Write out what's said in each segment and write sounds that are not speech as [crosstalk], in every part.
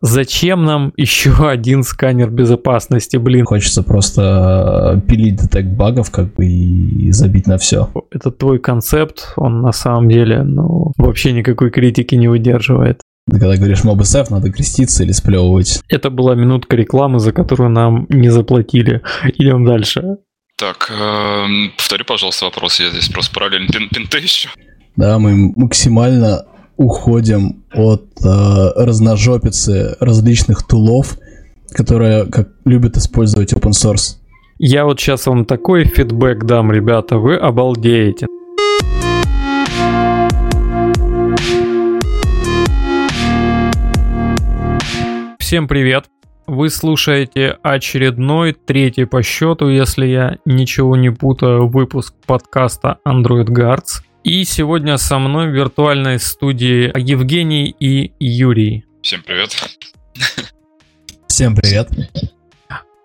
Зачем нам еще [laughs] один сканер безопасности, блин? Хочется просто э, пилить детект багов, как бы, и забить на все. Это твой концепт, он на самом деле, ну, вообще никакой критики не выдерживает. Когда говоришь MobSF, надо креститься или сплевывать. Это была минутка рекламы, за которую нам не заплатили. Идем дальше. Так, э, повтори, пожалуйста, вопрос. Я здесь просто параллельно пин пинты ищу. Да, мы максимально уходим от э, разножопицы различных тулов, которые как любят использовать open source. Я вот сейчас вам такой фидбэк дам, ребята, вы обалдеете. Всем привет! Вы слушаете очередной, третий по счету, если я ничего не путаю, выпуск подкаста Android Guards. И сегодня со мной в виртуальной студии Евгений и Юрий. Всем привет. Всем привет.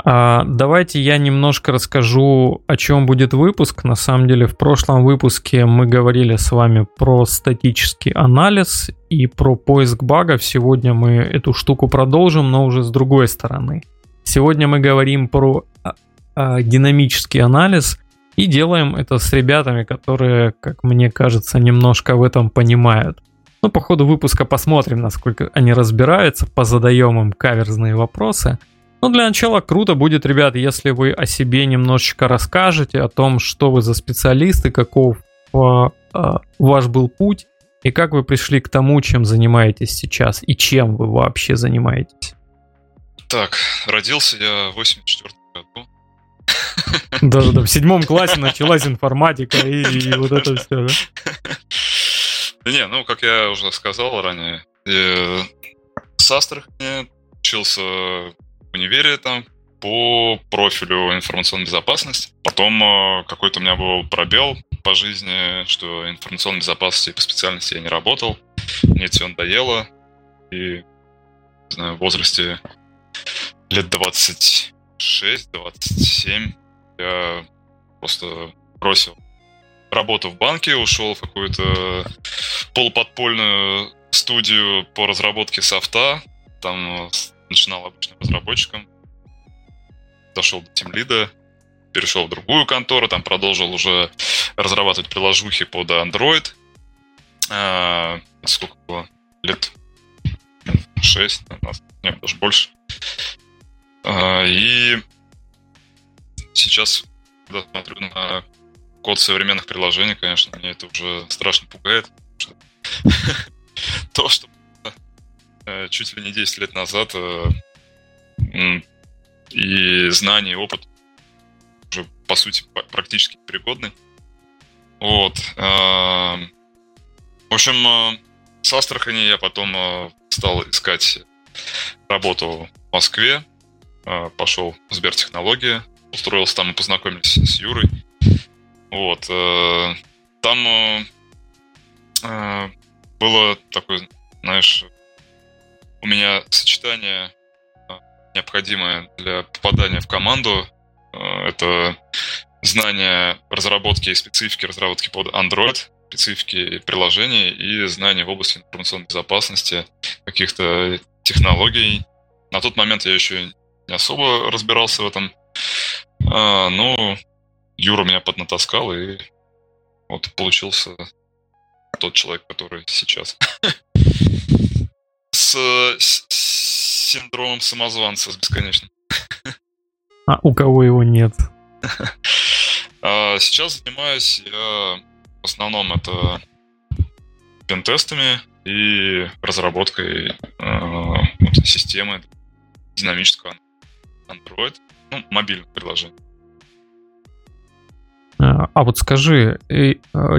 А, давайте я немножко расскажу, о чем будет выпуск. На самом деле, в прошлом выпуске мы говорили с вами про статический анализ и про поиск багов. Сегодня мы эту штуку продолжим, но уже с другой стороны. Сегодня мы говорим про а, а, динамический анализ и делаем это с ребятами, которые, как мне кажется, немножко в этом понимают. Ну, по ходу выпуска посмотрим, насколько они разбираются, позадаем им каверзные вопросы – ну, для начала круто будет, ребят, если вы о себе немножечко расскажете, о том, что вы за специалисты, каков э, ваш был путь, и как вы пришли к тому, чем занимаетесь сейчас, и чем вы вообще занимаетесь. Так, родился я в 84 году. Даже да, в седьмом классе началась информатика и, вот это все, да? Не, ну, как я уже сказал ранее, э, с Астрахани учился в универе там по профилю информационной безопасности. Потом э, какой-то у меня был пробел по жизни, что информационной безопасности по специальности я не работал. Мне все надоело. И не знаю, в возрасте лет 26-27 я просто бросил работу в банке, ушел в какую-то полуподпольную студию по разработке софта. Там начинал обычным разработчиком, дошел до тимлида, перешел в другую контору, там продолжил уже разрабатывать приложухи под Android. А, сколько было? Лет 6, нет, даже больше. А, и сейчас, когда смотрю на код современных приложений, конечно, мне это уже страшно пугает. [laughs] То, что Э, чуть ли не 10 лет назад, э, и знания, и опыт уже, по сути, практически пригодны. Вот. Э, в общем, с Астрахани я потом стал искать работу в Москве, пошел в Сбертехнологии, устроился там и познакомились с Юрой. Вот. Там было такое, знаешь, у меня сочетание необходимое для попадания в команду. Это знание разработки и специфики разработки под Android, специфики приложений и знания в области информационной безопасности, каких-то технологий. На тот момент я еще не особо разбирался в этом. А, но Юра меня поднатаскал, и вот получился тот человек, который сейчас. с, синдромом самозванца с бесконечным. А у кого его нет? [laughs] А, сейчас занимаюсь я в основном это пентестами и разработкой э, системы динамического Android, ну, мобильных приложений. А, а вот скажи, э,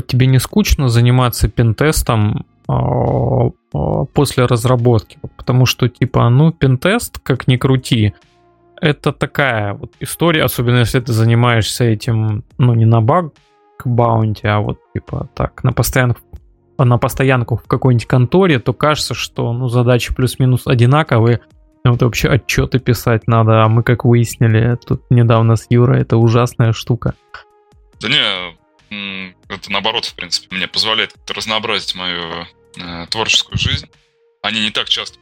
тебе не скучно заниматься пентестом а, после разработки. Потому что, типа, ну, пентест, как ни крути, это такая вот история, особенно если ты занимаешься этим, ну, не на баг баунти, а вот, типа, так, на постоянку, на постоянку в какой-нибудь конторе, то кажется, что, ну, задачи плюс-минус одинаковые, вот вообще отчеты писать надо, а мы, как выяснили, тут недавно с Юрой, это ужасная штука. Да не, это наоборот, в принципе, мне позволяет разнообразить мою э, творческую жизнь. Они не так часто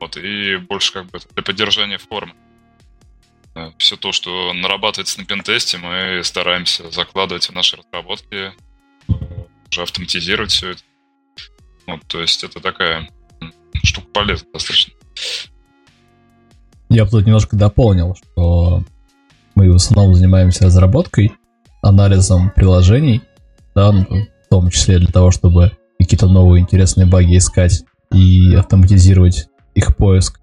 Вот, и больше как бы для поддержания формы. Э, все то, что нарабатывается на пентесте, мы стараемся закладывать в наши разработки, уже автоматизировать все это. Вот, то есть это такая штука полезная достаточно. Я бы тут немножко дополнил, что мы в основном занимаемся разработкой, анализом приложений, да, ну, в том числе для того, чтобы какие-то новые интересные баги искать и автоматизировать их поиск.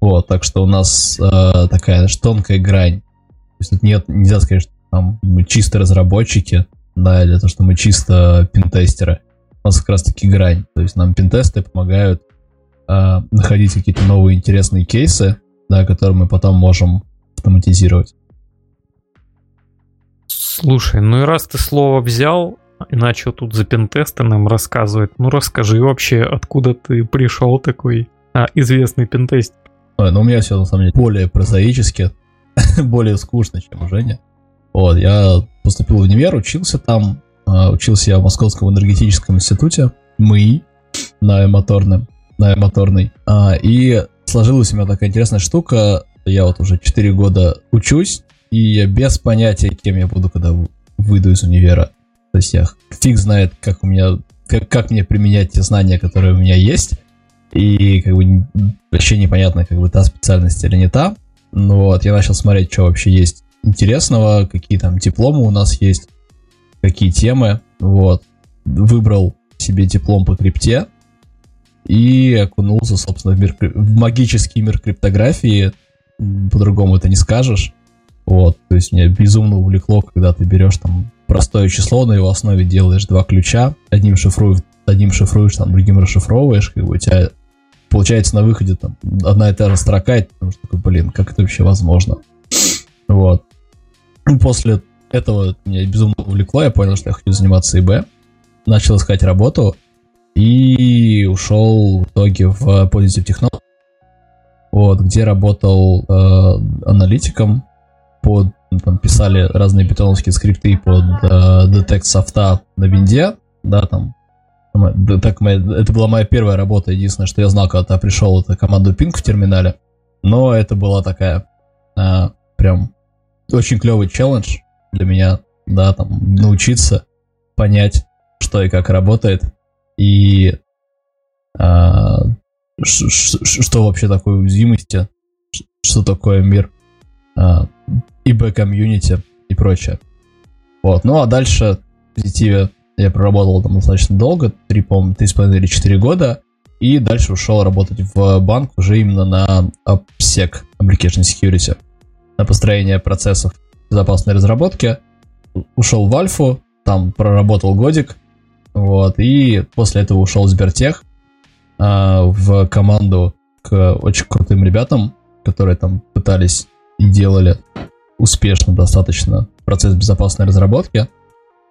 Вот, так что у нас э, такая тонкая грань. То есть тут нет, нельзя сказать, что там мы чисто разработчики, да, или то, что мы чисто пентестеры. У нас как раз таки грань. То есть нам пентесты помогают э, находить какие-то новые интересные кейсы, да, которые мы потом можем автоматизировать. Слушай, ну и раз ты слово взял и начал тут за пентесты нам рассказывать, ну расскажи вообще, откуда ты пришел такой а, известный пентест. Ой, ну у меня все на самом деле более прозаически, [laughs] более скучно, чем у Жени. Вот, я поступил в универ, учился там, а, учился я в Московском энергетическом институте, МИИ, на моторном, на моторной. А, и сложилась у меня такая интересная штука. Я вот уже 4 года учусь, и я без понятия, кем я буду, когда выйду из универа. То есть я фиг знает, как у меня, как, как мне применять те знания, которые у меня есть. И как бы вообще непонятно, как бы та специальность или не та. Ну вот, я начал смотреть, что вообще есть интересного, какие там дипломы у нас есть, какие темы. Вот. Выбрал себе диплом по крипте и окунулся, собственно, в, мир, в магический мир криптографии. По-другому это не скажешь. Вот, то есть меня безумно увлекло, когда ты берешь там простое число, на его основе делаешь два ключа, одним шифруешь, одним шифруешь, там, другим расшифровываешь, как бы у тебя получается на выходе там одна и та же строка, и потому что такой, блин, как это вообще возможно? Вот. После этого меня безумно увлекло, я понял, что я хочу заниматься ИБ, начал искать работу и ушел в итоге в Positive Technology, вот, где работал э, аналитиком, под, там, писали разные питоновские скрипты под э, детект софта на винде, да, там так, это была моя первая работа. Единственное, что я знал, когда пришел, это команду Ping в терминале. Но это была такая а, прям очень клевый челлендж для меня, да, там научиться понять, что и как работает, и а, что вообще такое уязвимости, что такое мир? А, ИБ-комьюнити и прочее. Вот, ну а дальше в позитиве я проработал там достаточно долго, 3, по-моему, 3,5 или 4 года, и дальше ушел работать в банк уже именно на OPSEC, Application Security, на построение процессов безопасной разработки. Ушел в Альфу, там проработал годик, вот, и после этого ушел в Сбертех а, в команду к очень крутым ребятам, которые там пытались и делали успешно достаточно процесс безопасной разработки.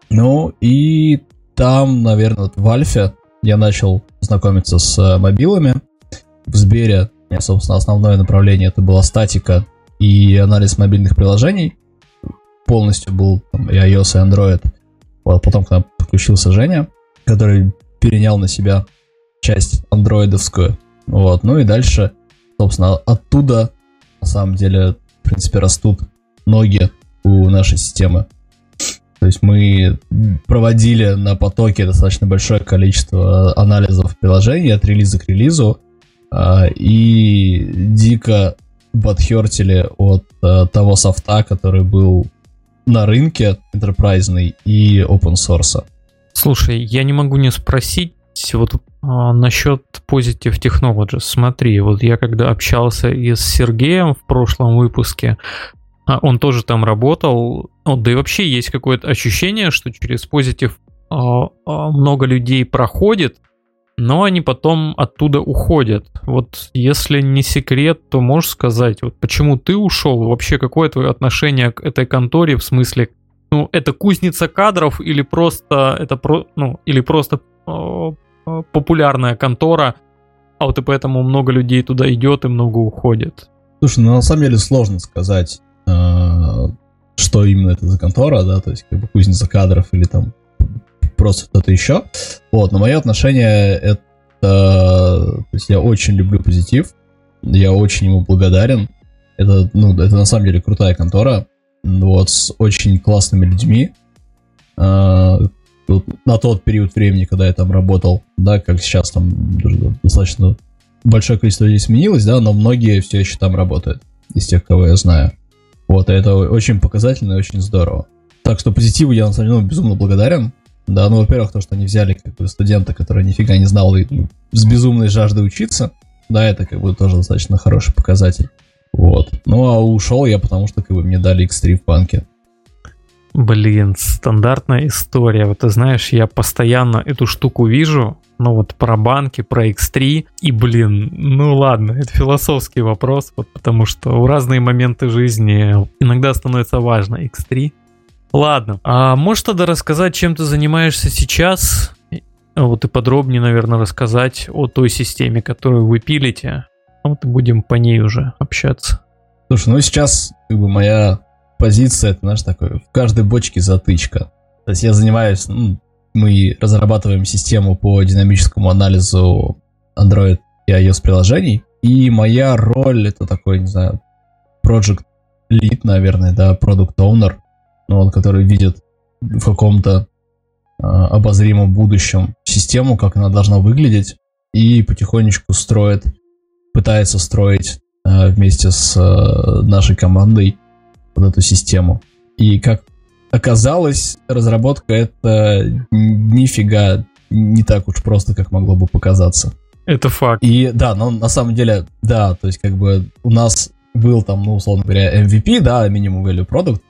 Ну и там, наверное, вот в Альфе я начал знакомиться с э, мобилами. В Сбере, собственно, основное направление это была статика и анализ мобильных приложений. Полностью был там, и iOS, и Android. Вот, потом к нам подключился Женя, который перенял на себя часть андроидовскую. Вот, ну и дальше, собственно, оттуда, на самом деле, в принципе, растут ноги у нашей системы. То есть мы проводили на потоке достаточно большое количество анализов приложений от релиза к релизу а, и дико подхертили от а, того софта, который был на рынке enterprise и open source. Слушай, я не могу не спросить вот а, насчет Positive Technologies. Смотри, вот я когда общался и с Сергеем в прошлом выпуске, а он тоже там работал. Вот, да и вообще есть какое-то ощущение, что через позитив а, а, много людей проходит, но они потом оттуда уходят. Вот если не секрет, то можешь сказать, вот почему ты ушел? Вообще какое твое отношение к этой конторе в смысле, ну это кузница кадров или просто это про, ну или просто э, популярная контора, а вот и поэтому много людей туда идет и много уходит. Слушай, ну на самом деле сложно сказать Э, что именно это за контора, да, то есть как бы кузница кадров или там просто что-то еще. Вот, но мое отношение это... То есть я очень люблю позитив, Я очень ему благодарен. Это, ну, это на самом деле крутая контора, вот, с очень классными людьми. А, на тот период времени, когда я там работал, да, как сейчас там достаточно большое количество людей сменилось, да, но многие все еще там работают, из тех, кого я знаю. Вот, и это очень показательно и очень здорово. Так что позитиву я, на самом деле, ну, безумно благодарен. Да, ну, во-первых, то, что они взяли как бы студента, который нифига не знал и с безумной жаждой учиться. Да, это как бы тоже достаточно хороший показатель. Вот. Ну, а ушел я, потому что как бы мне дали X3 в банке. Блин, стандартная история. Вот ты знаешь, я постоянно эту штуку вижу, ну вот про банки, про X3, и блин, ну ладно, это философский вопрос, вот потому что в разные моменты жизни иногда становится важно X3. Ладно, а можешь тогда рассказать, чем ты занимаешься сейчас? Вот и подробнее, наверное, рассказать о той системе, которую вы пилите. А вот и будем по ней уже общаться. Слушай, ну сейчас как бы моя позиция, это, знаешь, такой, в каждой бочке затычка. То есть я занимаюсь, ну, мы разрабатываем систему по динамическому анализу Android и iOS приложений, и моя роль это такой, не знаю, project lead, наверное, да, product owner, вот, который видит в каком-то э, обозримом будущем систему, как она должна выглядеть, и потихонечку строит, пытается строить э, вместе с э, нашей командой под эту систему. И как оказалось, разработка это нифига не так уж просто, как могло бы показаться. Это факт. И да, но на самом деле, да, то есть как бы у нас был там, ну, условно говоря, MVP, да, Minimum Value Product,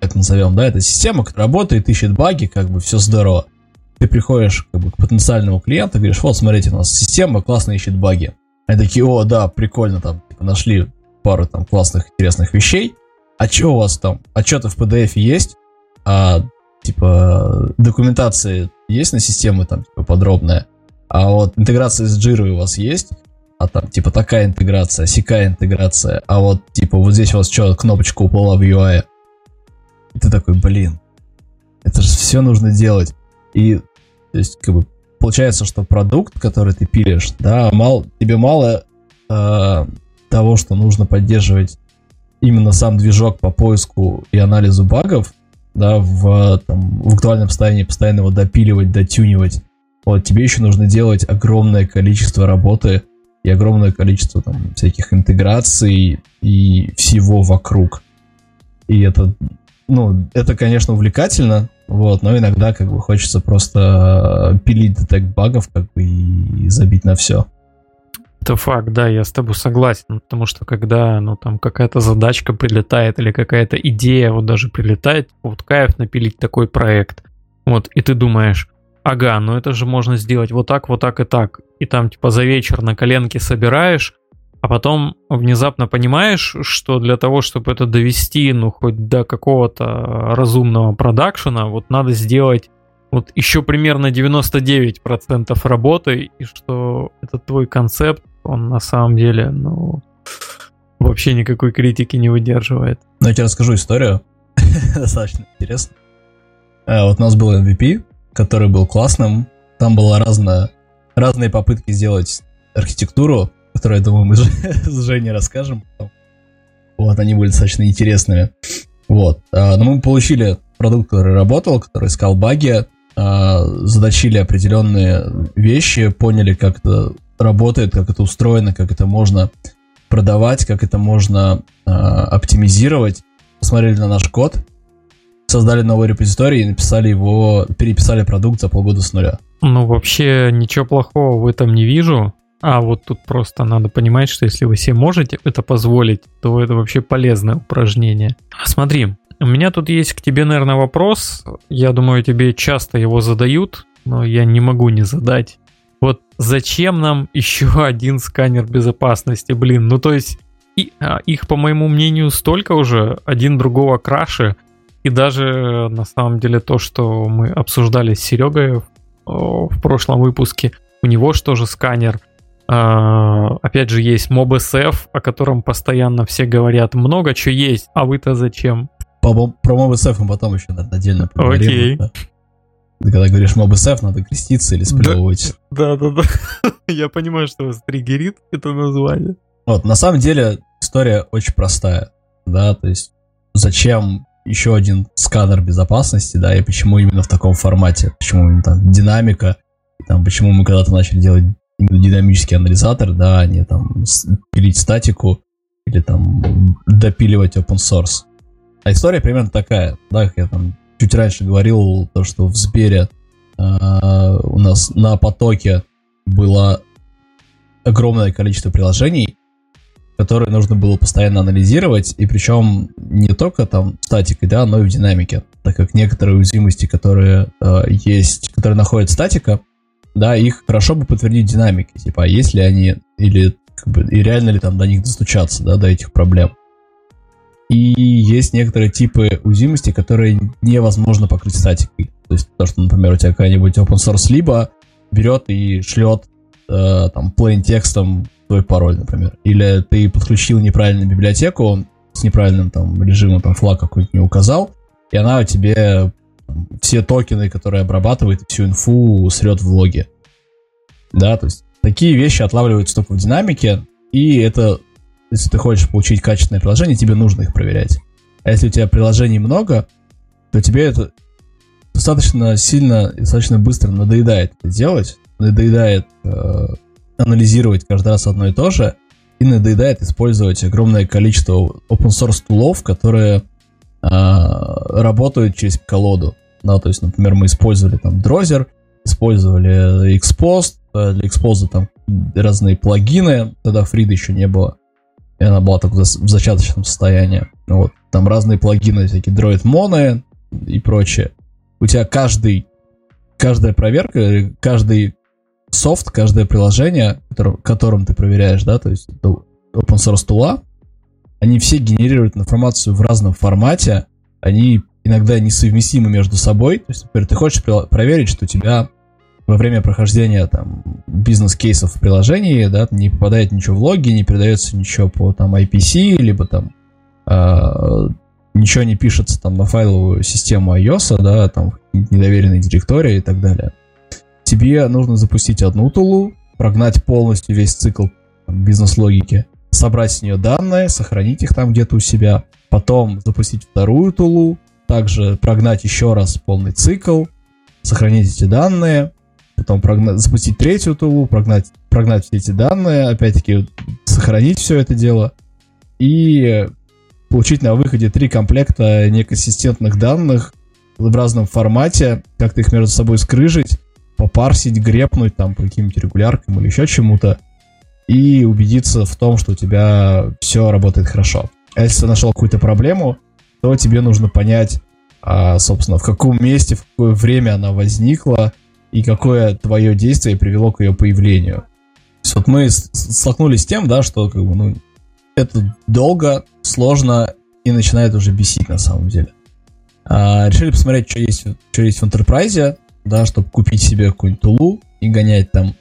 это назовем, да, это система, которая работает, ищет баги, как бы все здорово. Ты приходишь как бы, к потенциальному клиенту, говоришь, вот, смотрите, у нас система классно ищет баги. Они такие, о, да, прикольно, там, типа, нашли пару там классных, интересных вещей, а что у вас там? Отчеты в PDF есть? А, типа, документация есть на систему там, типа, подробная? А вот интеграция с Jira у вас есть? А там, типа, такая интеграция, сякая интеграция. А вот, типа, вот здесь у вас что, кнопочка упала в UI? И ты такой, блин, это же все нужно делать. И, то есть, как бы, получается, что продукт, который ты пилишь, да, мало, тебе мало э, того, что нужно поддерживать именно сам движок по поиску и анализу багов, да, в, там, в актуальном состоянии постоянно его допиливать, дотюнивать, вот, тебе еще нужно делать огромное количество работы и огромное количество там всяких интеграций и всего вокруг. И это, ну, это, конечно, увлекательно, вот, но иногда как бы хочется просто пилить детект багов как бы и забить на все. Это факт, да, я с тобой согласен, потому что когда, ну, там какая-то задачка прилетает или какая-то идея вот даже прилетает, вот кайф напилить такой проект, вот, и ты думаешь, ага, ну это же можно сделать вот так, вот так и так, и там типа за вечер на коленке собираешь, а потом внезапно понимаешь, что для того, чтобы это довести, ну, хоть до какого-то разумного продакшена, вот надо сделать вот еще примерно 99% работы, и что этот твой концепт он на самом деле, ну, вообще никакой критики не выдерживает. Ну, я тебе расскажу историю. [laughs] Достаточно интересно. А, вот у нас был MVP, который был классным. Там было разное, разные попытки сделать архитектуру, которую, я думаю, мы [laughs] с Женей расскажем. Вот, они были достаточно интересными. Вот. А, но мы получили продукт, который работал, который искал баги, а, задачили определенные вещи, поняли, как это работает, как это устроено, как это можно продавать, как это можно э, оптимизировать. Посмотрели на наш код, создали новый репозиторий и написали его, переписали продукт за полгода с нуля. Ну, вообще ничего плохого в этом не вижу. А вот тут просто надо понимать, что если вы себе можете это позволить, то это вообще полезное упражнение. Смотри, у меня тут есть к тебе, наверное, вопрос. Я думаю, тебе часто его задают, но я не могу не задать. Вот зачем нам еще [laughs] один сканер безопасности, блин? Ну, то есть, и, а, их, по моему мнению, столько уже, один другого краше. И даже, на самом деле, то, что мы обсуждали с Серегой в, в прошлом выпуске, у него что же сканер. Uh, опять же, есть MobSF, о котором постоянно все говорят. Много чего есть, а вы-то зачем? По, про MobSF мы потом еще отдельно поговорим. Окей. Да. Когда говоришь MobSF, надо креститься или сплевывать. Да, да, да. [laughs] Я понимаю, что вас триггерит это название. Вот, на самом деле история очень простая, да, то есть зачем еще один сканер безопасности, да, и почему именно в таком формате, почему именно там динамика, и там почему мы когда-то начали делать динамический анализатор, да, а не там пилить статику или там допиливать open source. А история примерно такая, да, как я там чуть раньше говорил, то, что в Сбере э, у нас на потоке было огромное количество приложений, которые нужно было постоянно анализировать, и причем не только там статикой, да, но и в динамике, так как некоторые уязвимости, которые э, есть, которые находят статика, да, их хорошо бы подтвердить динамикой, типа, а есть ли они, или как бы, и реально ли там до них достучаться, да, до этих проблем. И есть некоторые типы уязвимости, которые невозможно покрыть статикой. То есть то, что, например, у тебя какая-нибудь open source либо берет и шлет э, там plain текстом твой пароль, например. Или ты подключил неправильную библиотеку с неправильным там режимом, там флаг какой-нибудь не указал, и она тебе все токены, которые обрабатывает, всю инфу срет в логе. Да, то есть такие вещи отлавливаются только в динамике, и это, если ты хочешь получить качественное приложение, тебе нужно их проверять. А если у тебя приложений много, то тебе это достаточно сильно и достаточно быстро надоедает это делать, надоедает э, анализировать каждый раз одно и то же, и надоедает использовать огромное количество open source тулов, которые работают через колоду. Да, то есть, например, мы использовали там Drozер, использовали Xpost, э, для Xpost там разные плагины, тогда Фрида еще не было, и она была только в зачаточном состоянии. Вот, там разные плагины, всякие Droid Mono и прочее. У тебя каждый, каждая проверка, каждый софт, каждое приложение, которым ты проверяешь, да, то есть open source тула, они все генерируют информацию в разном формате, они иногда несовместимы между собой. То есть, например, ты хочешь проверить, что у тебя во время прохождения там бизнес-кейсов в приложении, да, не попадает ничего в логи, не передается ничего по там IPC, либо там э, ничего не пишется там на файловую систему iOS, да, там недоверенной директории и так далее. Тебе нужно запустить одну тулу, прогнать полностью весь цикл бизнес-логики, собрать с нее данные, сохранить их там где-то у себя, потом запустить вторую тулу, также прогнать еще раз полный цикл, сохранить эти данные, потом прогнать, запустить третью тулу, прогнать, прогнать все эти данные, опять-таки сохранить все это дело и получить на выходе три комплекта неконсистентных данных в разном формате, как-то их между собой скрыжить, попарсить, грепнуть там по каким-нибудь регуляркам или еще чему-то и убедиться в том, что у тебя все работает хорошо. А если ты нашел какую-то проблему, то тебе нужно понять, а, собственно, в каком месте, в какое время она возникла и какое твое действие привело к ее появлению. То есть вот мы столкнулись с тем, да, что как бы, ну, это долго, сложно и начинает уже бесить на самом деле. А, решили посмотреть, что есть, что есть в Enterprise, да, чтобы купить себе какую-нибудь тулу и гонять там.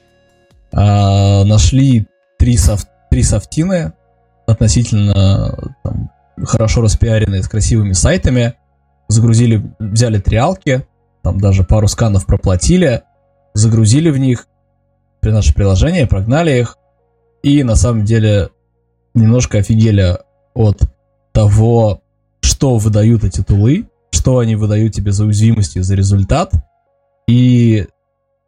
А, нашли три, софт, три софтины относительно там, хорошо распиаренные с красивыми сайтами. Загрузили, взяли триалки, там даже пару сканов проплатили, загрузили в них при наше приложение, прогнали их. И на самом деле немножко офигели от того, что выдают эти тулы, что они выдают тебе за уязвимости, за результат – и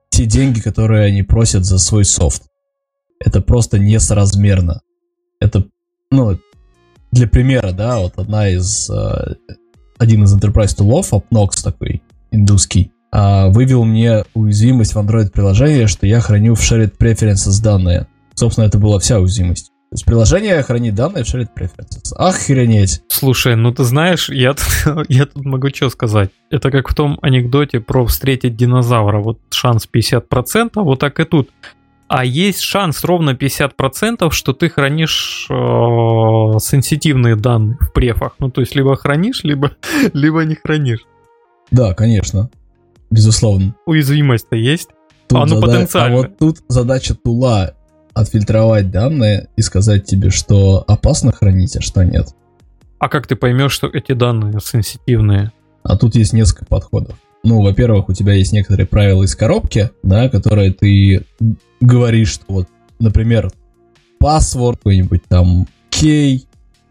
те деньги, которые они просят за свой софт. Это просто несоразмерно. Это, ну, для примера, да, вот одна из, э, один из enterprise тулов, Opnox такой, индусский, э, вывел мне уязвимость в Android приложении, что я храню в shared preferences данные. Собственно, это была вся уязвимость. То есть приложение хранит данные в shared preferences. Охренеть. Слушай, ну ты знаешь, я тут, [laughs] я тут могу что сказать. Это как в том анекдоте про встретить динозавра. Вот шанс 50%, вот так и тут. А есть шанс ровно 50%, что ты хранишь э, сенситивные данные в префах. Ну, то есть либо хранишь, либо, [laughs] либо не хранишь. Да, конечно. Безусловно. Уязвимость-то есть. Тут а ну зада... потенциально. А вот тут задача тула отфильтровать данные и сказать тебе, что опасно хранить, а что нет. А как ты поймешь, что эти данные сенситивные? А тут есть несколько подходов. Ну, во-первых, у тебя есть некоторые правила из коробки, да, которые ты говоришь, что вот, например, password, какой-нибудь там key,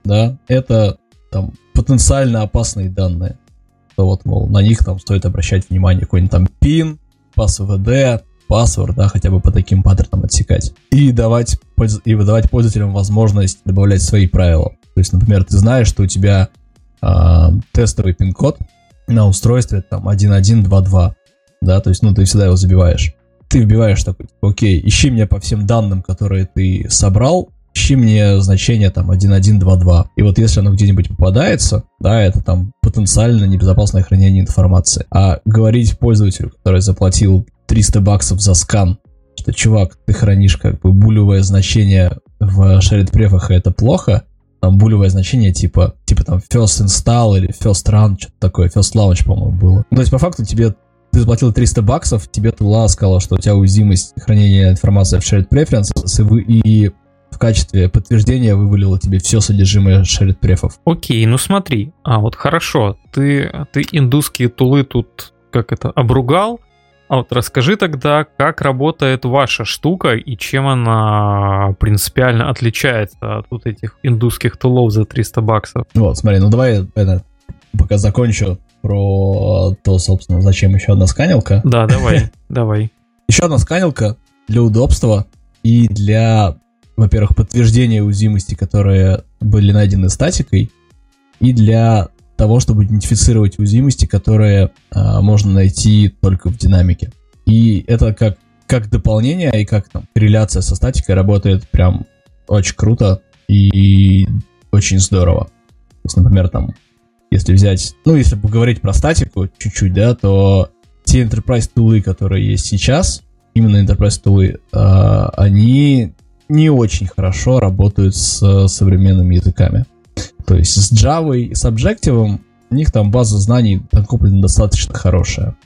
да, это там потенциально опасные данные. То вот, мол, на них там стоит обращать внимание, какой-нибудь там PIN, PassVD, паспорт, да, хотя бы по таким паттернам отсекать. И давать, и выдавать пользователям возможность добавлять свои правила. То есть, например, ты знаешь, что у тебя э, тестовый пин-код на устройстве там 1122, да, то есть, ну, ты всегда его забиваешь. Ты вбиваешь такой, типа, окей, ищи мне по всем данным, которые ты собрал, ищи мне значение там 1122. И вот если оно где-нибудь попадается, да, это там потенциально небезопасное хранение информации. А говорить пользователю, который заплатил 300 баксов за скан, что, чувак, ты хранишь как бы булевое значение в shared префах, и это плохо, там булевое значение типа, типа там first install или first run, что-то такое, first launch, по-моему, было. Ну, то есть, по факту, тебе ты заплатил 300 баксов, тебе Тула сказала, что у тебя уязвимость хранения информации в shared preferences, и, и в качестве подтверждения вывалило тебе все содержимое shared префов. Окей, ну смотри, а вот хорошо, ты, ты индусские тулы тут как это, обругал, а вот расскажи тогда, как работает ваша штука и чем она принципиально отличается от вот этих индусских тулов за 300 баксов. Вот, смотри, ну давай это, пока закончу про то, собственно, зачем еще одна сканилка. Да, [laughs] давай, давай. Еще одна сканилка для удобства и для, во-первых, подтверждения уязвимости, которые были найдены статикой, и для того, чтобы идентифицировать уязвимости, которые а, можно найти только в динамике. И это как, как дополнение и как там корреляция со статикой работает прям очень круто и очень здорово. То есть, например, там, если взять, ну, если поговорить про статику чуть-чуть, да, то те enterprise тулы, которые есть сейчас, именно enterprise тулы, э, они не очень хорошо работают с современными языками. То есть с Java и с Objective у них там база знаний накоплена достаточно хорошая.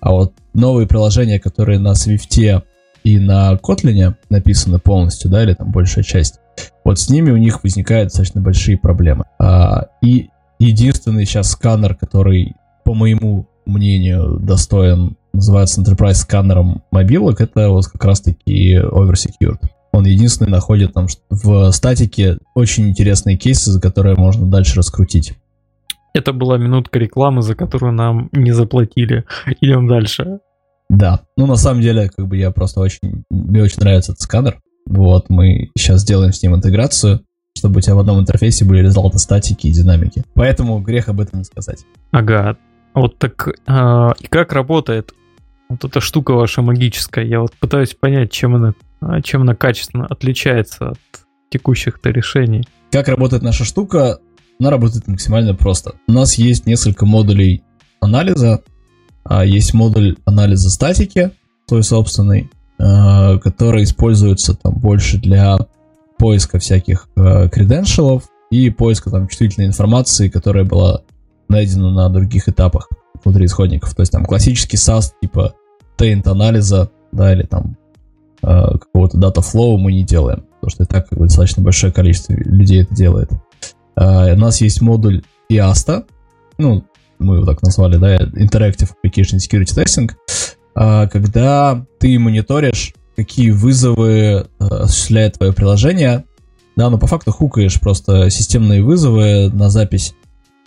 А вот новые приложения, которые на Swift и на Kotlin написаны полностью, да, или там большая часть, вот с ними у них возникают достаточно большие проблемы. А, и единственный сейчас сканер, который, по моему мнению, достоин, называется Enterprise сканером мобилок, это вот как раз-таки Oversecured. Он единственный находит там в статике очень интересные кейсы, за которые можно дальше раскрутить. Это была минутка рекламы, за которую нам не заплатили. Идем дальше. Да, ну на самом деле, как бы я просто очень, мне очень нравится этот сканер. Вот, мы сейчас делаем с ним интеграцию, чтобы у тебя в одном интерфейсе были результаты статики и динамики. Поэтому грех об этом не сказать. Ага, вот так, а, и как работает вот эта штука ваша магическая? Я вот пытаюсь понять, чем она чем она качественно отличается от текущих-то решений? Как работает наша штука? Она работает максимально просто. У нас есть несколько модулей анализа. А есть модуль анализа статики, свой собственный, а, который используется там больше для поиска всяких креденшалов и поиска там чувствительной информации, которая была найдена на других этапах внутри исходников. То есть там классический SAS типа taint анализа, да, или там какого-то дата флоу мы не делаем, потому что и так как бы, достаточно большое количество людей это делает. Э, у нас есть модуль IASTA, ну, мы его так назвали, да, Interactive Application Security Testing, э, когда ты мониторишь, какие вызовы осуществляет твое приложение, да, но по факту хукаешь просто системные вызовы на запись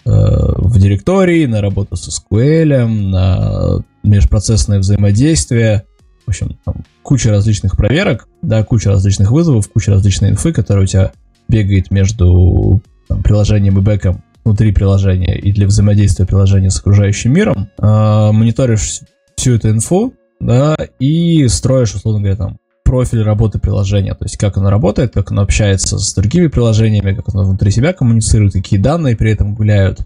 в директории, на работу с SQL, на межпроцессное взаимодействие, в общем, там куча различных проверок, да, куча различных вызовов, куча различной инфы, которая у тебя бегает между там, приложением и бэком внутри приложения и для взаимодействия приложения с окружающим миром, э, мониторишь всю эту инфу, да, и строишь, условно говоря, там, профиль работы приложения, то есть как оно работает, как оно общается с другими приложениями, как оно внутри себя коммуницирует, какие данные при этом гуляют.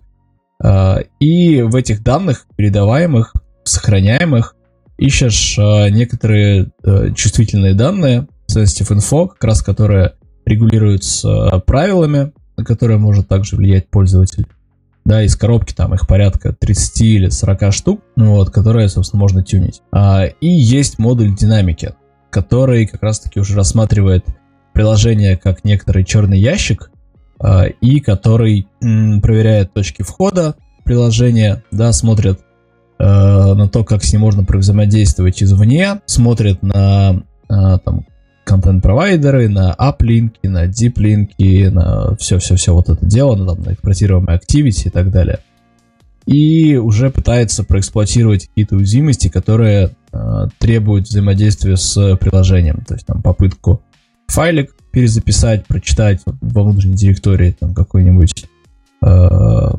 Э, и в этих данных, передаваемых, сохраняемых, ищешь э, некоторые э, чувствительные данные, sensitive info, как раз которые регулируются э, правилами, на которые может также влиять пользователь. Да, из коробки там их порядка 30 или 40 штук, ну вот, которые, собственно, можно тюнить. А, и есть модуль динамики, который как раз-таки уже рассматривает приложение как некоторый черный ящик, а, и который м, проверяет точки входа приложения, да, смотрит Э, на то, как с ним можно взаимодействовать извне, смотрит на э, там, контент-провайдеры, на аплинки, на диплинки, на все-все-все вот это дело, на, там, на экспортируемые activity и так далее. И уже пытается проэксплуатировать какие-то уязвимости, которые э, требуют взаимодействия с приложением. То есть там попытку файлик перезаписать, прочитать во внутренней директории там какой-нибудь э,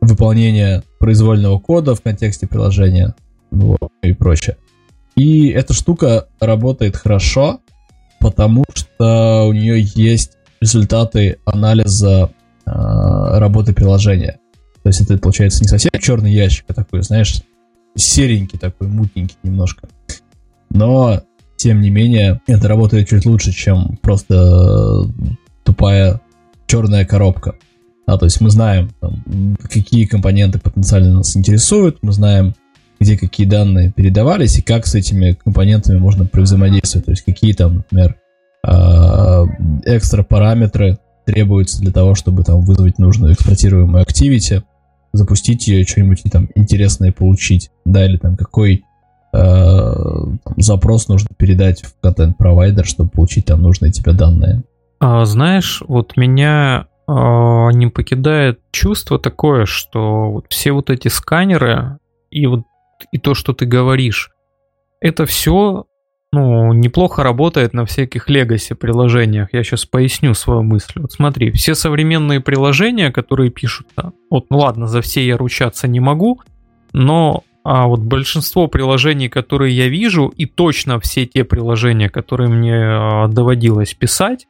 выполнение произвольного кода в контексте приложения ну, и прочее. И эта штука работает хорошо, потому что у нее есть результаты анализа э, работы приложения. То есть это получается не совсем черный ящик, а такой, знаешь, серенький такой, мутненький немножко. Но, тем не менее, это работает чуть лучше, чем просто тупая черная коробка. А, то есть мы знаем, там, какие компоненты потенциально нас интересуют, мы знаем, где какие данные передавались и как с этими компонентами можно взаимодействовать. То есть какие там, например, а, экстра параметры требуются для того, чтобы там вызвать нужную экспортируемую activity, запустить ее, что-нибудь там интересное получить, да, или там какой э, запрос нужно передать в контент-провайдер, чтобы получить там нужные тебе данные. А, знаешь, вот меня не покидает чувство такое, что вот все вот эти сканеры и вот и то, что ты говоришь, это все ну, неплохо работает на всяких legacy приложениях. Я сейчас поясню свою мысль. Вот смотри, все современные приложения, которые пишутся, вот, ну ладно, за все я ручаться не могу, но а вот большинство приложений, которые я вижу, и точно все те приложения, которые мне а, доводилось писать,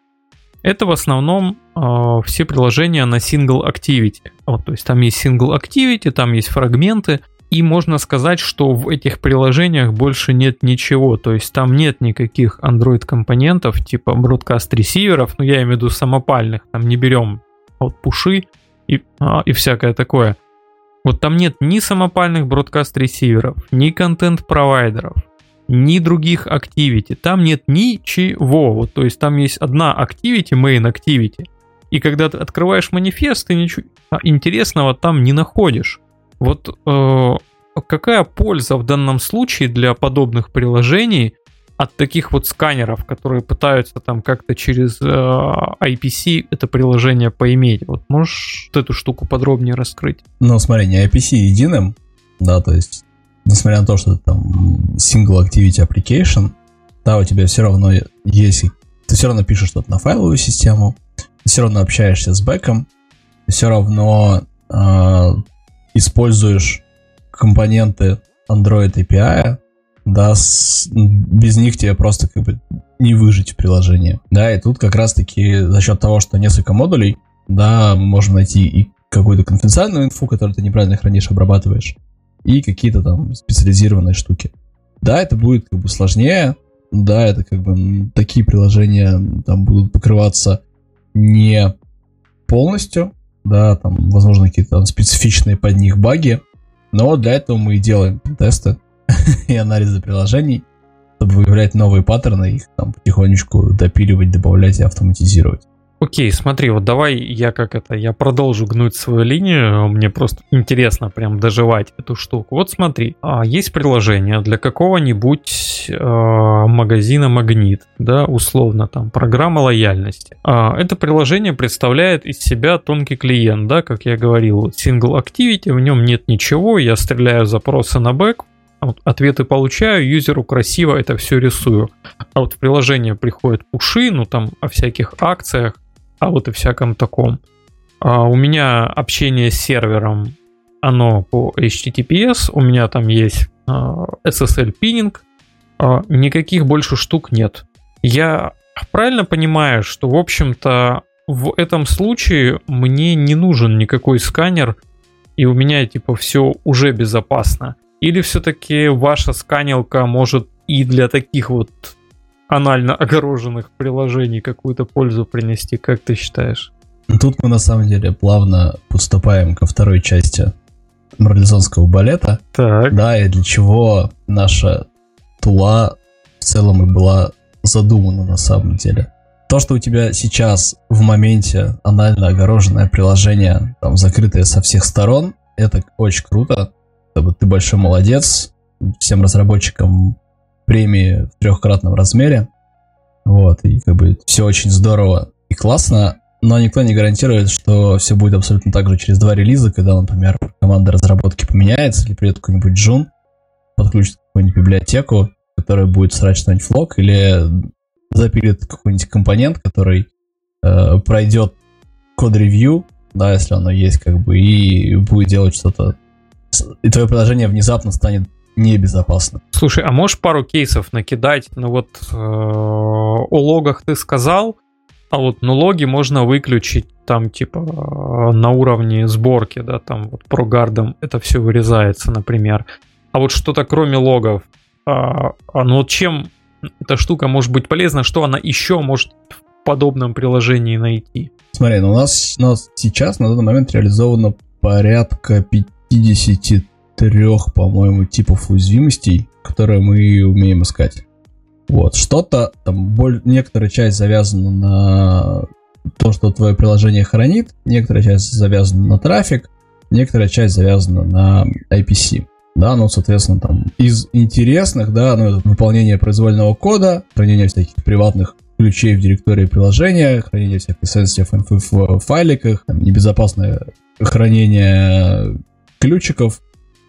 это в основном э, все приложения на single activity. Вот, то есть там есть single activity, там есть фрагменты, и можно сказать, что в этих приложениях больше нет ничего. То есть там нет никаких Android компонентов типа бродкаст ресиверов, ну я имею в виду самопальных, там не берем вот пуши и, а, и всякое такое. Вот там нет ни самопальных бродкаст ресиверов, ни контент провайдеров, ни других activity. Там нет ничего. Вот, то есть там есть одна activity, main activity. И когда ты открываешь манифест, ты ничего интересного там не находишь. Вот э, какая польза в данном случае для подобных приложений от таких вот сканеров, которые пытаются там как-то через э, IPC это приложение поиметь? Вот можешь эту штуку подробнее раскрыть? Ну, смотри, не IPC единым, да, то есть, несмотря на то, что это там single activity application, да, у тебя все равно есть, ты все равно пишешь что-то на файловую систему, все равно общаешься с бэком, все равно э, используешь компоненты Android API, да, с, без них тебе просто как бы не выжить в приложении. Да, и тут как раз-таки за счет того, что несколько модулей, да, мы можем найти и какую-то конфиденциальную инфу, которую ты неправильно хранишь, обрабатываешь, и какие-то там специализированные штуки. Да, это будет как бы сложнее, да, это как бы такие приложения там будут покрываться не полностью, да, там, возможно, какие-то там специфичные под них баги, но для этого мы и делаем тесты [laughs] и анализы приложений, чтобы выявлять новые паттерны, их там потихонечку допиливать, добавлять и автоматизировать. Окей, смотри, вот давай я как это, я продолжу гнуть свою линию, мне просто интересно прям доживать эту штуку. Вот смотри, а, есть приложение для какого-нибудь э, магазина Магнит, да, условно там, программа лояльности. А, это приложение представляет из себя тонкий клиент, да, как я говорил, single activity, в нем нет ничего, я стреляю запросы на бэк, ответы получаю, юзеру красиво это все рисую. А вот в приложение приходят пуши, ну там о всяких акциях, а вот и всяком таком. А у меня общение с сервером, оно по HTTPS, у меня там есть а, SSL пининг, а, никаких больше штук нет. Я правильно понимаю, что, в общем-то, в этом случае мне не нужен никакой сканер, и у меня, типа, все уже безопасно. Или все-таки ваша сканилка может и для таких вот анально огороженных приложений какую-то пользу принести, как ты считаешь? Тут мы на самом деле плавно подступаем ко второй части марлезонского балета. Так. Да, и для чего наша тула в целом и была задумана на самом деле. То, что у тебя сейчас в моменте анально огороженное приложение, там, закрытое со всех сторон, это очень круто. Ты большой молодец. Всем разработчикам премии в трехкратном размере. Вот, и как бы все очень здорово и классно, но никто не гарантирует, что все будет абсолютно так же через два релиза, когда, например, команда разработки поменяется, или придет какой-нибудь джун, подключит какую-нибудь библиотеку, которая будет срать что-нибудь флок, или запилит какой-нибудь компонент, который э, пройдет код-ревью, да, если оно есть, как бы, и будет делать что-то. И твое приложение внезапно станет небезопасным. Слушай, а можешь пару кейсов накидать? Ну вот э, о логах ты сказал, а вот ну логи можно выключить там типа на уровне сборки, да, там вот про гардом это все вырезается, например. А вот что-то кроме логов, а, а, ну вот чем эта штука может быть полезна, что она еще может в подобном приложении найти? Смотри, ну у нас, у нас сейчас на данный момент реализовано порядка 53, по-моему, типов уязвимостей, которые мы умеем искать. Вот, что-то, там, боль, некоторая часть завязана на то, что твое приложение хранит, некоторая часть завязана на трафик, некоторая часть завязана на IPC. Да, ну, соответственно, там из интересных, да, ну, это выполнение произвольного кода, хранение всяких приватных ключей в директории приложения, хранение всяких sensitive инфы в файликах, там, небезопасное хранение ключиков,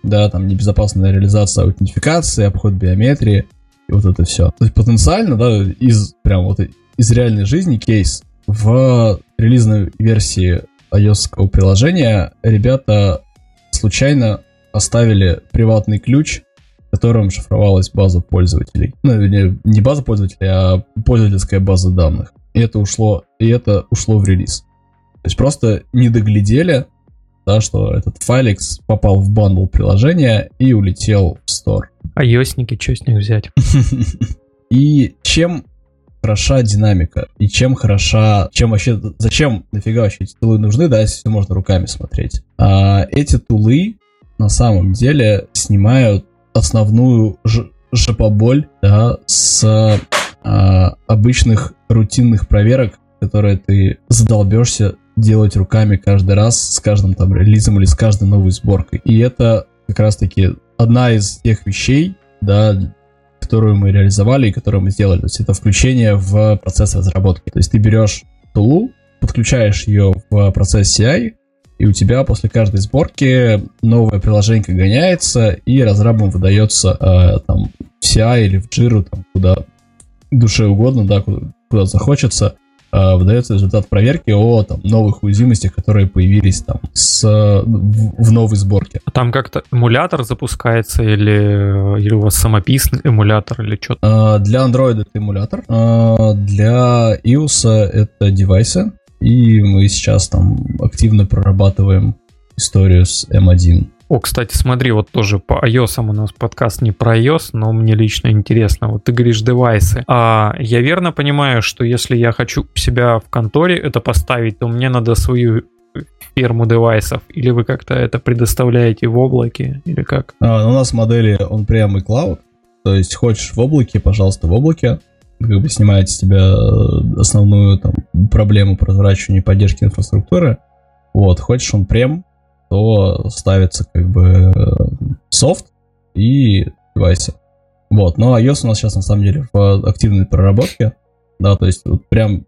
да, там небезопасная реализация аутентификации, обход биометрии, и вот это все. То есть потенциально, да, из прям вот из реальной жизни кейс в релизной версии iOS приложения ребята случайно оставили приватный ключ, которым шифровалась база пользователей. Ну, не, не база пользователей, а пользовательская база данных. И это ушло, и это ушло в релиз. То есть просто не доглядели, да, что этот файлик попал в bundle приложения и улетел в store. А iOSники, что с них взять? [laughs] И чем хороша динамика, и чем хороша, чем вообще, зачем нафига вообще эти тулы нужны, да, если все можно руками смотреть. А эти тулы на самом деле снимают основную жопоболь, да, с а, обычных рутинных проверок, которые ты задолбешься делать руками каждый раз с каждым там релизом или с каждой новой сборкой. И это как раз-таки одна из тех вещей, да, которую мы реализовали и которую мы сделали. То есть это включение в процесс разработки. То есть ты берешь тулу, подключаешь ее в процесс CI, и у тебя после каждой сборки новое приложение гоняется, и разрабам выдается э, там в CI или в Jira, там, куда душе угодно, да, куда, куда захочется, выдается результат проверки о там, новых уязвимостях, которые появились там с, в, в новой сборке. А там как-то эмулятор запускается или, или у вас самописный эмулятор или что-то? Э, для Android это эмулятор, э, для iOS это девайсы, и мы сейчас там активно прорабатываем историю с M1. О, кстати, смотри, вот тоже по iOS у нас подкаст не про iOS, но мне лично интересно. Вот ты говоришь девайсы. А я верно понимаю, что если я хочу себя в конторе это поставить, то мне надо свою ферму девайсов? Или вы как-то это предоставляете в облаке? Или как? А, у нас модели он прям и cloud. То есть хочешь в облаке, пожалуйста, в облаке. Как бы снимает с тебя основную там, проблему прозрачивания и поддержки инфраструктуры. Вот, хочешь он прям, то ставится как бы софт и девайсы. Вот, но iOS у нас сейчас на самом деле в активной проработке, да, то есть вот прям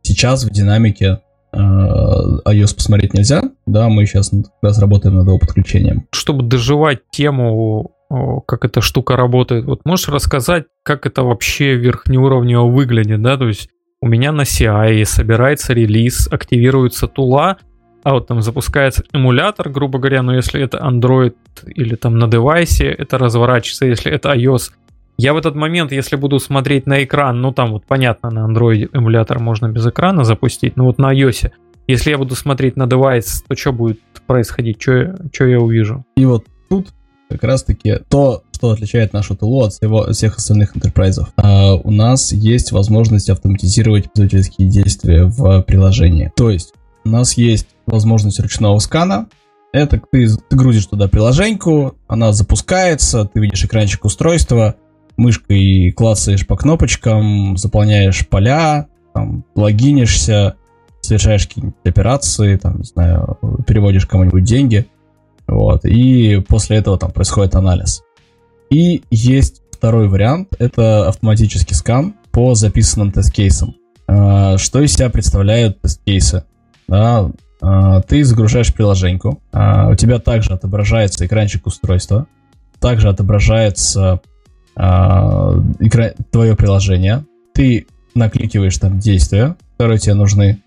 сейчас в динамике э, iOS посмотреть нельзя, да, мы сейчас как раз работаем над его подключением. Чтобы доживать тему, как эта штука работает, вот можешь рассказать, как это вообще верхнеуровнево выглядит, да, то есть у меня на CI собирается релиз, активируется тула, а вот там запускается эмулятор, грубо говоря, но если это Android или там на девайсе, это разворачивается, если это iOS. Я в этот момент, если буду смотреть на экран, ну там вот понятно, на Android эмулятор можно без экрана запустить, но вот на iOS, если я буду смотреть на девайс, то что будет происходить, что я увижу? И вот тут как раз-таки то, что отличает нашу тулу от всего, всех остальных интерпрайзов. А у нас есть возможность автоматизировать пользовательские действия в приложении. То есть у нас есть возможность ручного скана. Это ты, ты грузишь туда приложеньку, она запускается, ты видишь экранчик устройства, мышкой клацаешь по кнопочкам, заполняешь поля, там, логинишься, совершаешь какие-нибудь операции, там, не знаю, переводишь кому-нибудь деньги, вот, и после этого там происходит анализ. И есть второй вариант, это автоматический скан, по записанным тест-кейсам. А, что из себя представляют тест-кейсы? Да, ты загружаешь приложеньку, а, у тебя также отображается экранчик устройства, также отображается твое приложение, ты накликиваешь там действия, которые тебе нужны,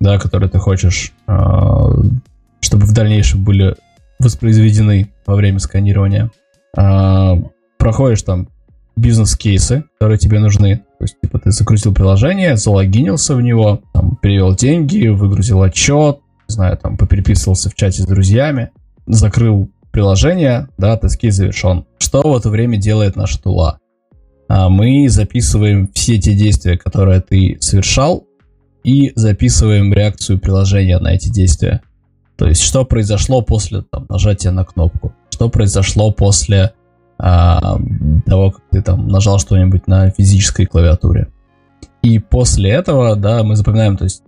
да, которые ты хочешь, чтобы в дальнейшем были воспроизведены во время сканирования. Проходишь там бизнес-кейсы, которые тебе нужны. То есть, типа, ты загрузил приложение, залогинился в него, там, перевел деньги, выгрузил отчет, знаю, там, попереписывался в чате с друзьями, закрыл приложение, да, тест-кейс завершен. Что в это время делает наша тула? А мы записываем все те действия, которые ты совершал, и записываем реакцию приложения на эти действия. То есть, что произошло после там, нажатия на кнопку, что произошло после а, того, как ты там нажал что-нибудь на физической клавиатуре. И после этого, да, мы запоминаем, то есть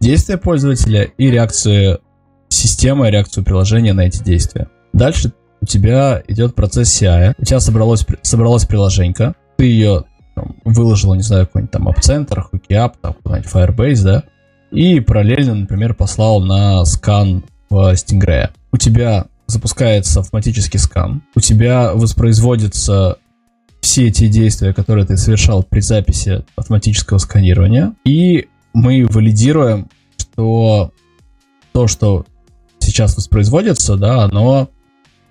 действия пользователя и реакцию системы, реакцию приложения на эти действия. Дальше у тебя идет процесс CI. У тебя собралось, собралась приложенька, ты ее там, выложила, не знаю, какой-нибудь там AppCenter, HookieUp, там какой-нибудь Firebase, да, и параллельно, например, послал на скан в Stingray. У тебя запускается автоматический скан, у тебя воспроизводятся все те действия, которые ты совершал при записи автоматического сканирования, и мы валидируем, что то, что сейчас воспроизводится, да, оно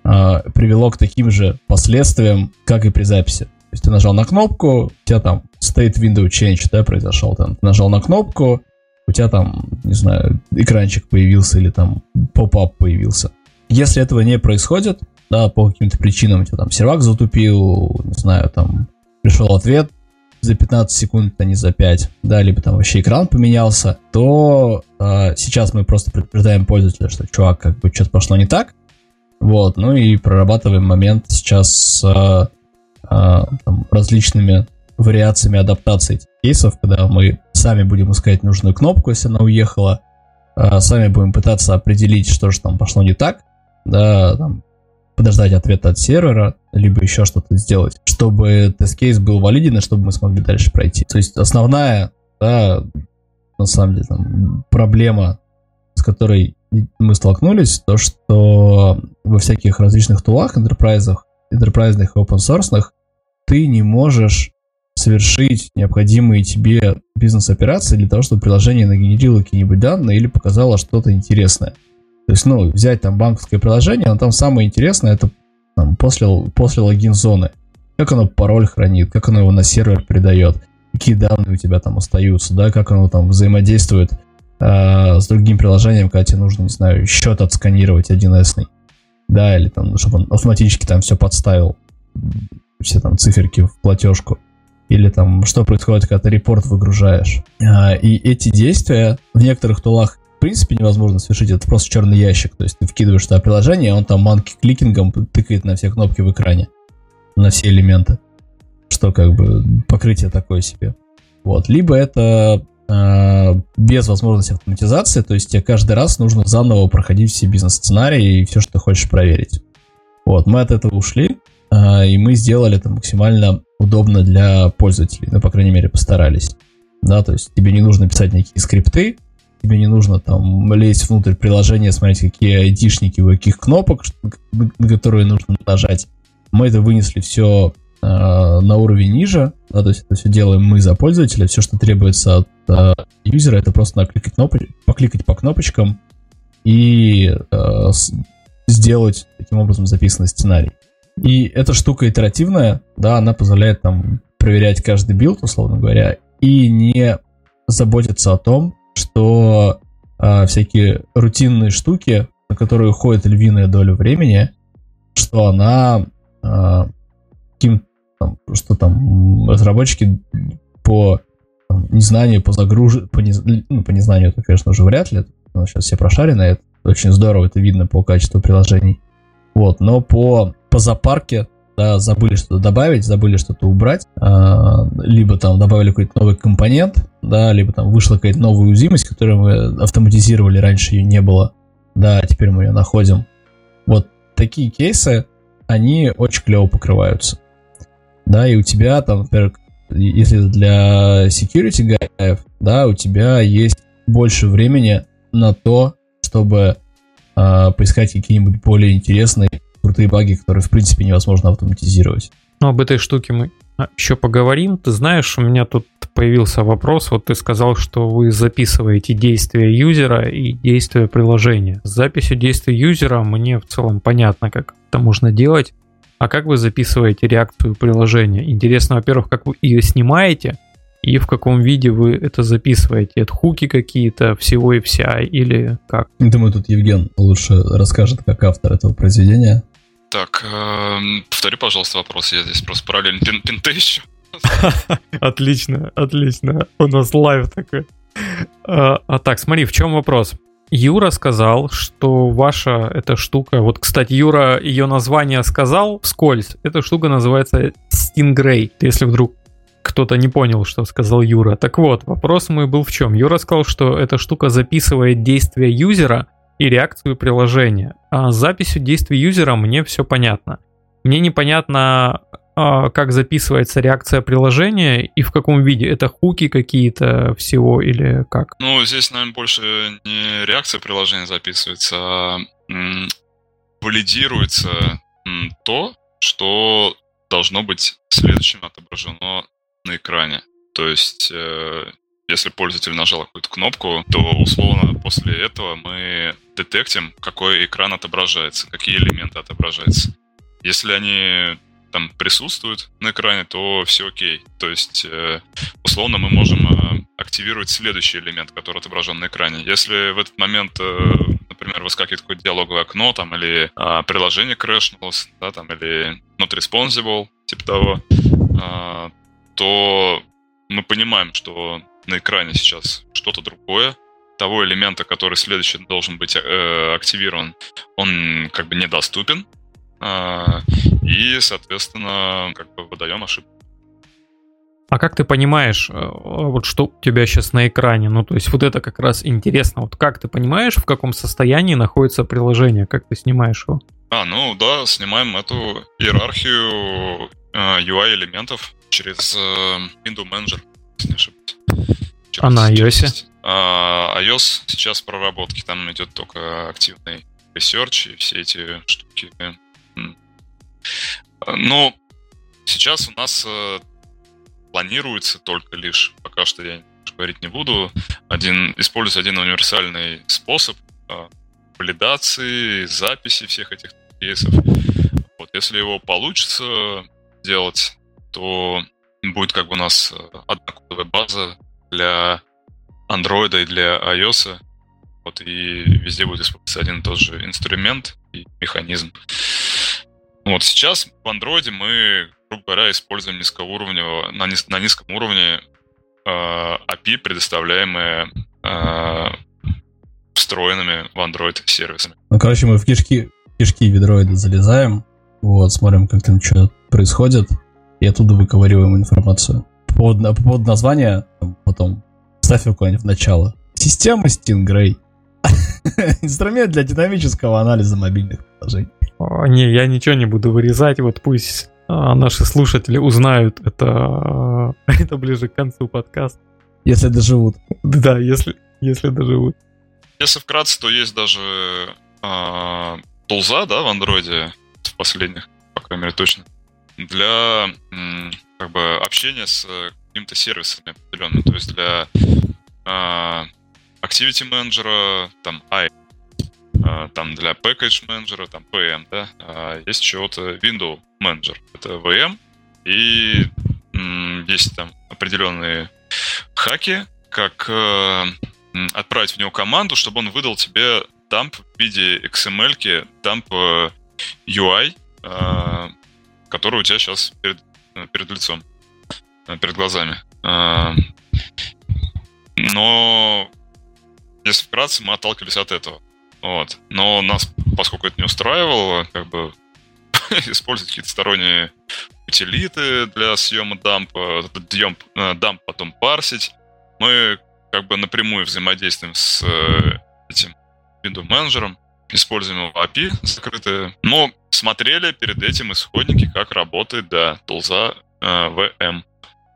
э, привело к таким же последствиям, как и при записи. То есть ты нажал на кнопку, у тебя там state window change, да, произошел, там, ты нажал на кнопку, у тебя там, не знаю, экранчик появился или там поп-ап появился. Если этого не происходит, да, по каким-то причинам у тебя там сервак затупил, не знаю, там пришел ответ за 15 секунд, а не за 5, да, либо там вообще экран поменялся, то э, сейчас мы просто предупреждаем пользователя, что, чувак, как бы что-то пошло не так, вот, ну и прорабатываем момент сейчас с э, э, различными вариациями адаптации кейсов, когда мы сами будем искать нужную кнопку, если она уехала, э, сами будем пытаться определить, что же там пошло не так, да, там, подождать ответа от сервера, либо еще что-то сделать, чтобы тест-кейс был валиден, и чтобы мы смогли дальше пройти. То есть основная, да, на самом деле, там, проблема, с которой мы столкнулись, то, что во всяких различных тулах, интерпрайзах, интерпрайзных и open source ты не можешь совершить необходимые тебе бизнес-операции для того, чтобы приложение нагенерило какие-нибудь данные или показало что-то интересное. Есть, ну, взять там банковское приложение, но там самое интересное это там, после, после логин-зоны. Как оно пароль хранит, как оно его на сервер передает, какие данные у тебя там остаются, да, как оно там взаимодействует э, с другим приложением, когда тебе нужно, не знаю, счет отсканировать 1С, да, или там, чтобы он автоматически там все подставил, все там циферки в платежку или там что происходит, когда ты репорт выгружаешь. А, и эти действия в некоторых тулах принципе невозможно совершить, это просто черный ящик. То есть ты вкидываешь туда приложение, он там манки-кликингом тыкает на все кнопки в экране, на все элементы. Что как бы покрытие такое себе. Вот. Либо это э, без возможности автоматизации, то есть тебе каждый раз нужно заново проходить все бизнес-сценарии и все, что ты хочешь проверить. Вот, мы от этого ушли, э, и мы сделали это максимально удобно для пользователей, ну, по крайней мере, постарались. Да, то есть тебе не нужно писать никакие скрипты, тебе не нужно там лезть внутрь приложения, смотреть, какие айдишники у каких кнопок, на которые нужно нажать. Мы это вынесли все э, на уровень ниже, да, то есть это все делаем мы за пользователя, все, что требуется от э, юзера, это просто накликать кнопки, покликать по кнопочкам и э, сделать таким образом записанный сценарий. И эта штука итеративная, да, она позволяет нам проверять каждый build, условно говоря, и не заботиться о том, что а, всякие рутинные штуки, на которые уходит львиная доля времени, что она а, каким там, что там разработчики по там, незнанию, по загруж... по, не... ну, по незнанию, это, конечно, уже вряд ли, но сейчас все прошарены, это очень здорово, это видно по качеству приложений. Вот, но по, по запарке да, забыли что-то добавить, забыли что-то убрать, а, либо там добавили какой-то новый компонент, да, либо там вышла какая-то новая уязвимость, которую мы автоматизировали, раньше ее не было, да, теперь мы ее находим. Вот такие кейсы, они очень клево покрываются. Да, и у тебя там, например, если для security guys, да, у тебя есть больше времени на то, чтобы э, поискать какие-нибудь более интересные, крутые баги, которые, в принципе, невозможно автоматизировать. Ну, об этой штуке мы еще поговорим. Ты знаешь, у меня тут появился вопрос. Вот ты сказал, что вы записываете действия юзера и действия приложения. С записью действий юзера мне в целом понятно, как это можно делать. А как вы записываете реакцию приложения? Интересно, во-первых, как вы ее снимаете, и в каком виде вы это записываете? Это хуки какие-то, всего и вся, или как? Думаю, тут Евген лучше расскажет, как автор этого произведения. Так, э, повтори, пожалуйста, вопрос. Я здесь просто параллельно пин пинты ищу. [laughs] Отлично, отлично. У нас live такой. А, а так, смотри, в чем вопрос? Юра сказал, что ваша эта штука... Вот, кстати, Юра ее название сказал вскользь. Эта штука называется Stingray. Если вдруг кто-то не понял, что сказал Юра. Так вот, вопрос мой был в чем? Юра сказал, что эта штука записывает действия юзера и реакцию приложения. А с записью действий юзера мне все понятно. Мне непонятно, а, как записывается реакция приложения и в каком виде? Это хуки какие-то всего или как? Ну, здесь, наверное, больше не реакция приложения записывается, а валидируется то, что должно быть следующим отображено на экране. То есть, э, если пользователь нажал какую-то кнопку, то условно после этого мы детектим, какой экран отображается, какие элементы отображаются. Если они там присутствуют на экране, то все окей. То есть, э, условно, мы можем э, активировать следующий элемент, который отображен на экране. Если в этот момент, э, например, выскакивает какое-то диалоговое окно, там, или а, приложение крашнулось, да, там, или not responsible, типа того, а, то мы понимаем, что на экране сейчас что-то другое, того элемента, который следующий должен быть э, активирован, он как бы недоступен, а, и, соответственно, как бы выдаем ошибку. А как ты понимаешь, э, вот что у тебя сейчас на экране? Ну, то есть вот это как раз интересно. Вот как ты понимаешь, в каком состоянии находится приложение? Как ты снимаешь его? А, ну да, снимаем эту иерархию э, UI-элементов через э, Window Manager, не ошибаюсь. А на iOS? А, iOS сейчас в проработке, там идет только активный research и все эти штуки но сейчас у нас э, планируется только лишь, пока что я говорить не буду, один, использовать один универсальный способ э, валидации, записи всех этих кейсов. Вот, если его получится делать, то будет как бы у нас э, одна кодовая база для Android и для iOS. Вот, и везде будет использоваться один и тот же инструмент и механизм. Вот сейчас в Android мы, грубо говоря, используем низкоуровневого, на, низ, на низком уровне э, API, предоставляемые э, встроенными в Android сервисами. Ну, короче, мы в кишки, кишки ведроида залезаем, вот, смотрим, как там что происходит, и оттуда выковыриваем информацию. По поводу, по поводу названия, потом ставь его куда-нибудь в начало. Система Stingray. [laughs] Инструмент для динамического анализа мобильных приложений. Не, я ничего не буду вырезать, вот пусть а, наши слушатели узнают это, [laughs] это ближе к концу подкаста. Если доживут. Да, если, если доживут. Если вкратце, то есть даже э, тулза, да, в андроиде, в последних, по крайней мере, точно, для как бы общения с какими-то сервисами определенными. То есть для э, Activity Manager, там, AI, а, там для Package Manager, там PM, да, а, есть чего-то Window Manager, это VM, и есть там определенные хаки, как э, отправить в него команду, чтобы он выдал тебе дамп в виде XML, дамп э, UI, э, который у тебя сейчас перед, перед лицом, перед глазами. Но если вкратце, мы отталкивались от этого. Вот. Но нас, поскольку это не устраивало, как бы [laughs] использовать какие-то сторонние утилиты для съема дампа, дамп, э, дамп потом парсить, мы как бы напрямую взаимодействуем с э, этим window менеджером, используем его API закрытое, но смотрели перед этим исходники, как работает, да, тулза э, VM.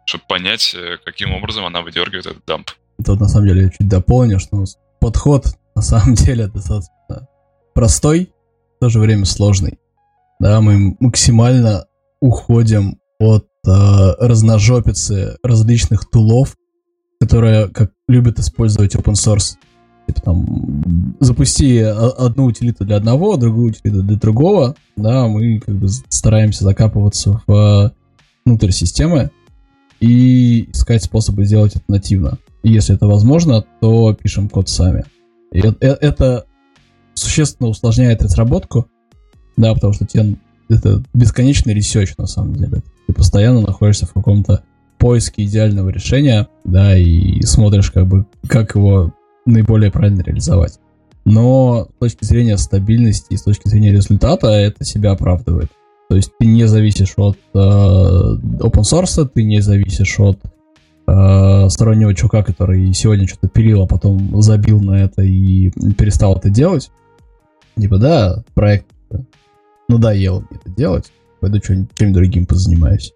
чтобы понять, э, каким образом она выдергивает этот дамп. Тут на самом деле я чуть дополню, что подход [laughs] на самом деле достаточно простой, в то же время сложный. Да, мы максимально уходим от э, разножопицы различных тулов, которые как любят использовать open source. Типа там запусти одну утилиту для одного, другую утилиту для другого. Да, мы как бы стараемся закапываться в внутрь системы и искать способы сделать это нативно. И если это возможно, то пишем код сами. И это существенно усложняет разработку, да, потому что тебе это бесконечный research на самом деле. Ты постоянно находишься в каком-то поиске идеального решения, да, и смотришь, как бы, как его наиболее правильно реализовать. Но с точки зрения стабильности и с точки зрения результата это себя оправдывает. То есть ты не зависишь от э, open source, ты не зависишь от э, стороннего чувака, который сегодня что-то пилил, а потом забил на это и перестал это делать. Типа, да, проект надоело мне это делать, пойду чем-нибудь другим позанимаюсь.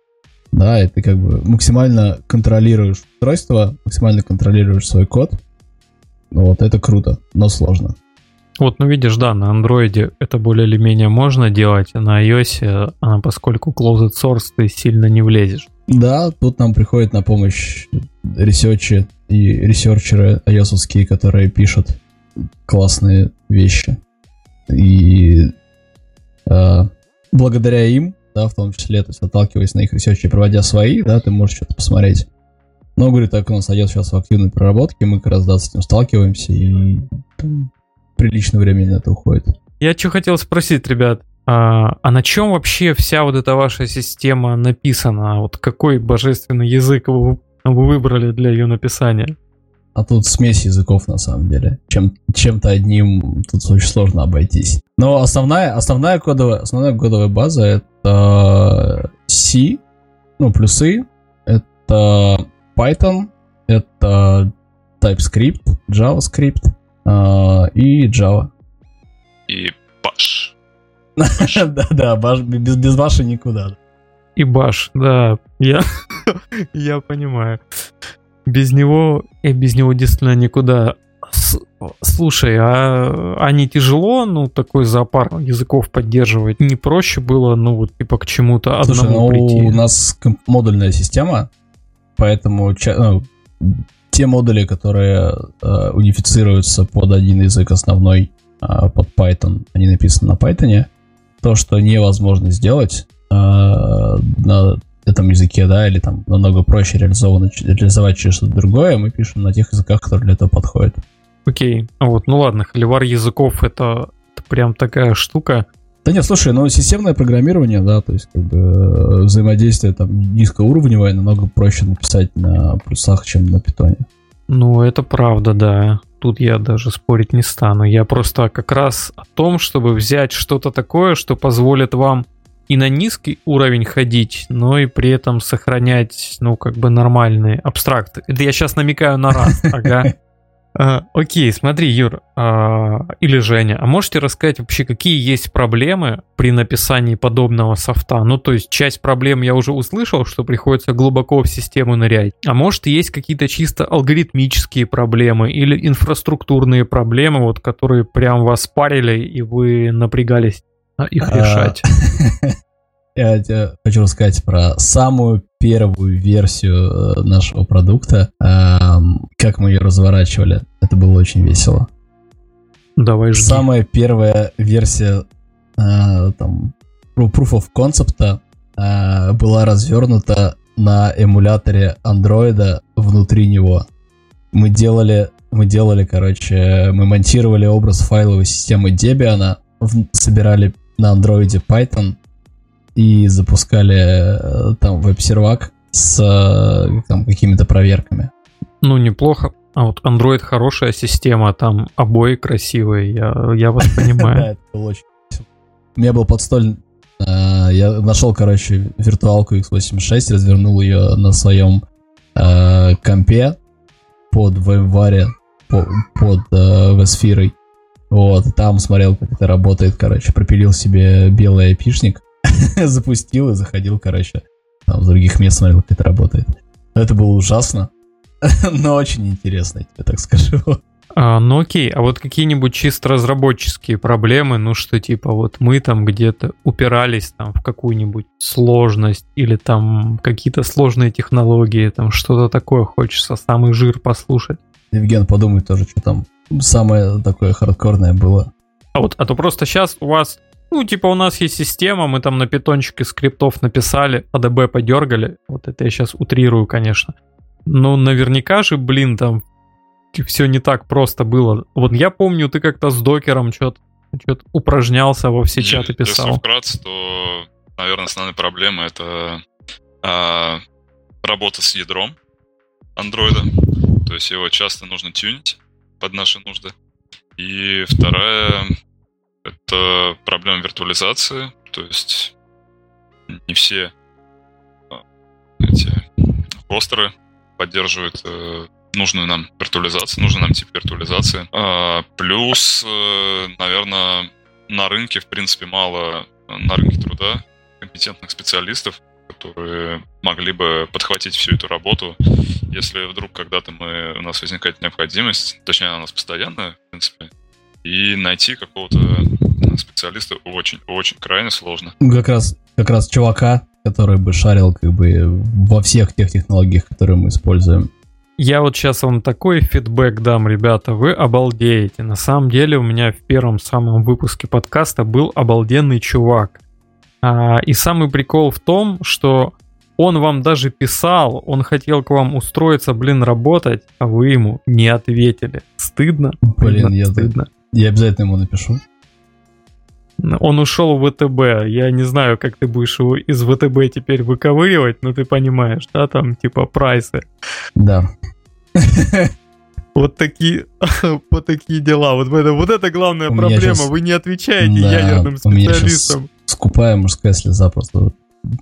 Да, и ты как бы максимально контролируешь устройство, максимально контролируешь свой код. Вот это круто, но сложно. Вот, ну видишь, да, на андроиде это более или менее можно делать, а на iOS, она, поскольку closed source, ты сильно не влезешь. Да, тут нам приходит на помощь ресерчи и ресерчеры iOS которые пишут классные вещи. И э, благодаря им, да, в том числе, то есть отталкиваясь на их ресерчи и проводя свои, да, ты можешь что-то посмотреть. Но, говорю, так у нас iOS сейчас в активной проработке, мы как раз, да, с этим сталкиваемся, и там, приличное время на это уходит. Я что хотел спросить, ребят, а, а на чем вообще вся вот эта ваша система написана? Вот какой божественный язык вы, вы выбрали для ее написания? А тут смесь языков на самом деле. Чем, чем-то одним тут очень сложно обойтись. Но основная, основная, кодовая, основная кодовая база это C, ну, плюсы, это Python, это TypeScript, JavaScript э, и Java. И Bash. [laughs] Да-да, без, без Баша никуда. И Баш, да, я, [laughs] я понимаю. Без него, и без него действительно никуда. С, слушай, а, а не тяжело, ну, такой зоопарк языков поддерживать? Не проще было, ну, вот, типа, к чему-то одному ну, прийти? у нас модульная система, поэтому ну, те модули, которые э, унифицируются под один язык основной, э, под Python, они написаны на Python, то, что невозможно сделать э, на этом языке, да, или там намного проще реализовано, реализовать через что-то другое, мы пишем на тех языках, которые для этого подходят. Окей, а вот, ну ладно, холивар языков это, это прям такая штука. Да нет, слушай, ну системное программирование, да, то есть как бы э, взаимодействие там низкоуровневое намного проще написать на плюсах, чем на питоне. Ну, это правда, да. Тут я даже спорить не стану. Я просто как раз о том, чтобы взять что-то такое, что позволит вам и на низкий уровень ходить, но и при этом сохранять, ну, как бы нормальные абстракты. Это я сейчас намекаю на раз, ага. [laughs] А, окей, смотри, Юр, а, или Женя, а можете рассказать вообще, какие есть проблемы при написании подобного софта? Ну, то есть часть проблем я уже услышал, что приходится глубоко в систему нырять. А может, есть какие-то чисто алгоритмические проблемы или инфраструктурные проблемы, вот, которые прям вас парили, и вы напрягались их а, решать? [laughs] Я хочу рассказать про самую первую версию э, нашего продукта, как мы ее разворачивали. Это было очень весело. Давай жги. Самая первая версия э, там, Proof of Concept э, была развернута на эмуляторе андроида внутри него. Мы делали, мы делали, короче, мы монтировали образ файловой системы Debian, собирали на андроиде Python, и запускали э, там веб-сервак с э, там, какими-то проверками. Ну, неплохо. А вот Android хорошая система, там обои красивые, я, я вас [laughs] понимаю. Да, это было очень У меня был подстольный... Э, я нашел, короче, виртуалку x86, развернул ее на своем компе под VMware, под, vSphere. Вот, там смотрел, как это работает, короче, пропилил себе белый айпишник, [laughs] запустил и заходил, короче, там, с других мест смотрел, как это работает. Это было ужасно, [laughs] но очень интересно, я тебе так скажу. А, ну окей, а вот какие-нибудь чисто разработческие проблемы, ну что типа вот мы там где-то упирались там в какую-нибудь сложность или там какие-то сложные технологии, там что-то такое хочется, самый жир послушать. Евген, подумай тоже, что там самое такое хардкорное было. А вот, а то просто сейчас у вас, ну, типа у нас есть система, мы там на питончике скриптов написали, ADB подергали, вот это я сейчас утрирую, конечно. Но наверняка же, блин, там все не так просто было. Вот я помню, ты как-то с докером что-то что упражнялся во все чаты писал. Если вкратце, то, наверное, основная проблема это а, работа с ядром андроида. То есть его часто нужно тюнить под наши нужды. И вторая — это проблема виртуализации. То есть не все а, эти постеры поддерживают э, нужную нам виртуализацию, нужный нам тип виртуализации. А, плюс, э, наверное, на рынке, в принципе, мало на рынке труда компетентных специалистов, которые могли бы подхватить всю эту работу, если вдруг когда-то мы, у нас возникает необходимость, точнее, она у нас постоянная, в принципе, и найти какого-то специалиста очень-очень крайне сложно. Как раз, как раз чувака, который бы шарил как бы во всех тех технологиях, которые мы используем. Я вот сейчас вам такой фидбэк дам, ребята, вы обалдеете. На самом деле у меня в первом самом выпуске подкаста был обалденный чувак. А, и самый прикол в том, что он вам даже писал, он хотел к вам устроиться, блин, работать, а вы ему не ответили. Стыдно? Блин, я, стыдно. Я обязательно ему напишу. Он ушел в ВТБ. Я не знаю, как ты будешь его из ВТБ теперь выковыривать, но ты понимаешь, да, там типа прайсы. Да. Вот такие, [laughs] вот такие дела. Вот это, вот это главная у проблема. Сейчас... Вы не отвечаете да, ядерным специалистам. скупая мужская слеза просто,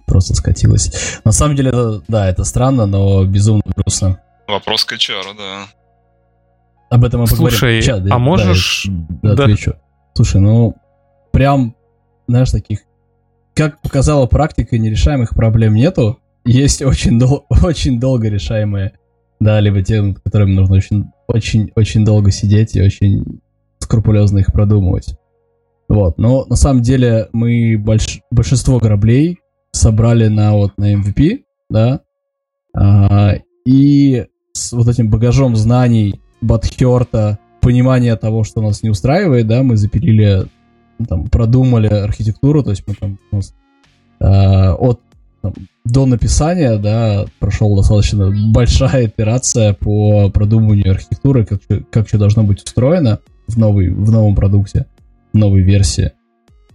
просто скатилась. На самом деле, да, это странно, но безумно грустно. Вопрос к HR, да. Об этом мы поговорим. Слушай, а можешь... Да, да, отвечу. Слушай, ну, прям, знаешь, таких... Как показала практика, нерешаемых проблем нету. Есть очень, дол- [laughs] очень долго решаемые да, либо те, над которыми нужно очень, очень, очень долго сидеть и очень скрупулезно их продумывать. Вот, но на самом деле мы больш... большинство граблей собрали на вот на MVP, да, а, и с вот этим багажом знаний, Батхерта, понимания того, что нас не устраивает, да, мы запилили, там, продумали архитектуру, то есть мы там у нас, а, от там, до написания, да, прошел достаточно большая операция по продумыванию архитектуры, как, как все должно быть устроено в, новый, в новом продукте, в новой версии.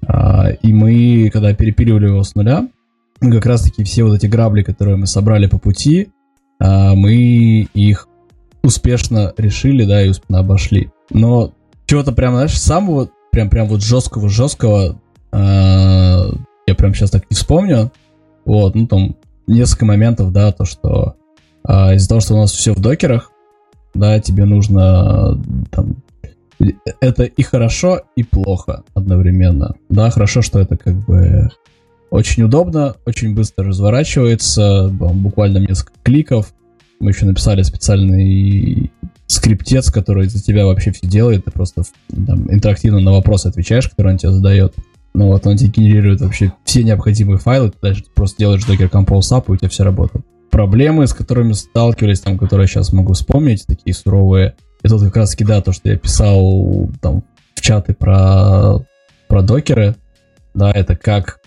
А, и мы, когда перепиливали его с нуля, как раз-таки все вот эти грабли, которые мы собрали по пути, а, мы их успешно решили, да, и успешно обошли. Но чего-то прям, знаешь, самого, прям, прям вот жесткого-жесткого, а, я прям сейчас так не вспомню, вот, ну там несколько моментов, да, то, что а, из-за того, что у нас все в докерах, да, тебе нужно там это и хорошо, и плохо одновременно. Да, хорошо, что это как бы очень удобно, очень быстро разворачивается, буквально несколько кликов. Мы еще написали специальный скриптец, который за тебя вообще все делает. Ты просто там, интерактивно на вопросы отвечаешь, которые он тебе задает. Ну вот, он тебе генерирует вообще все необходимые файлы, ты дальше просто делаешь Docker Compose Up, и у тебя все работает. Проблемы, с которыми сталкивались, там, которые сейчас могу вспомнить, такие суровые, это вот как раз таки, да, то, что я писал там в чаты про, про докеры, да, это как,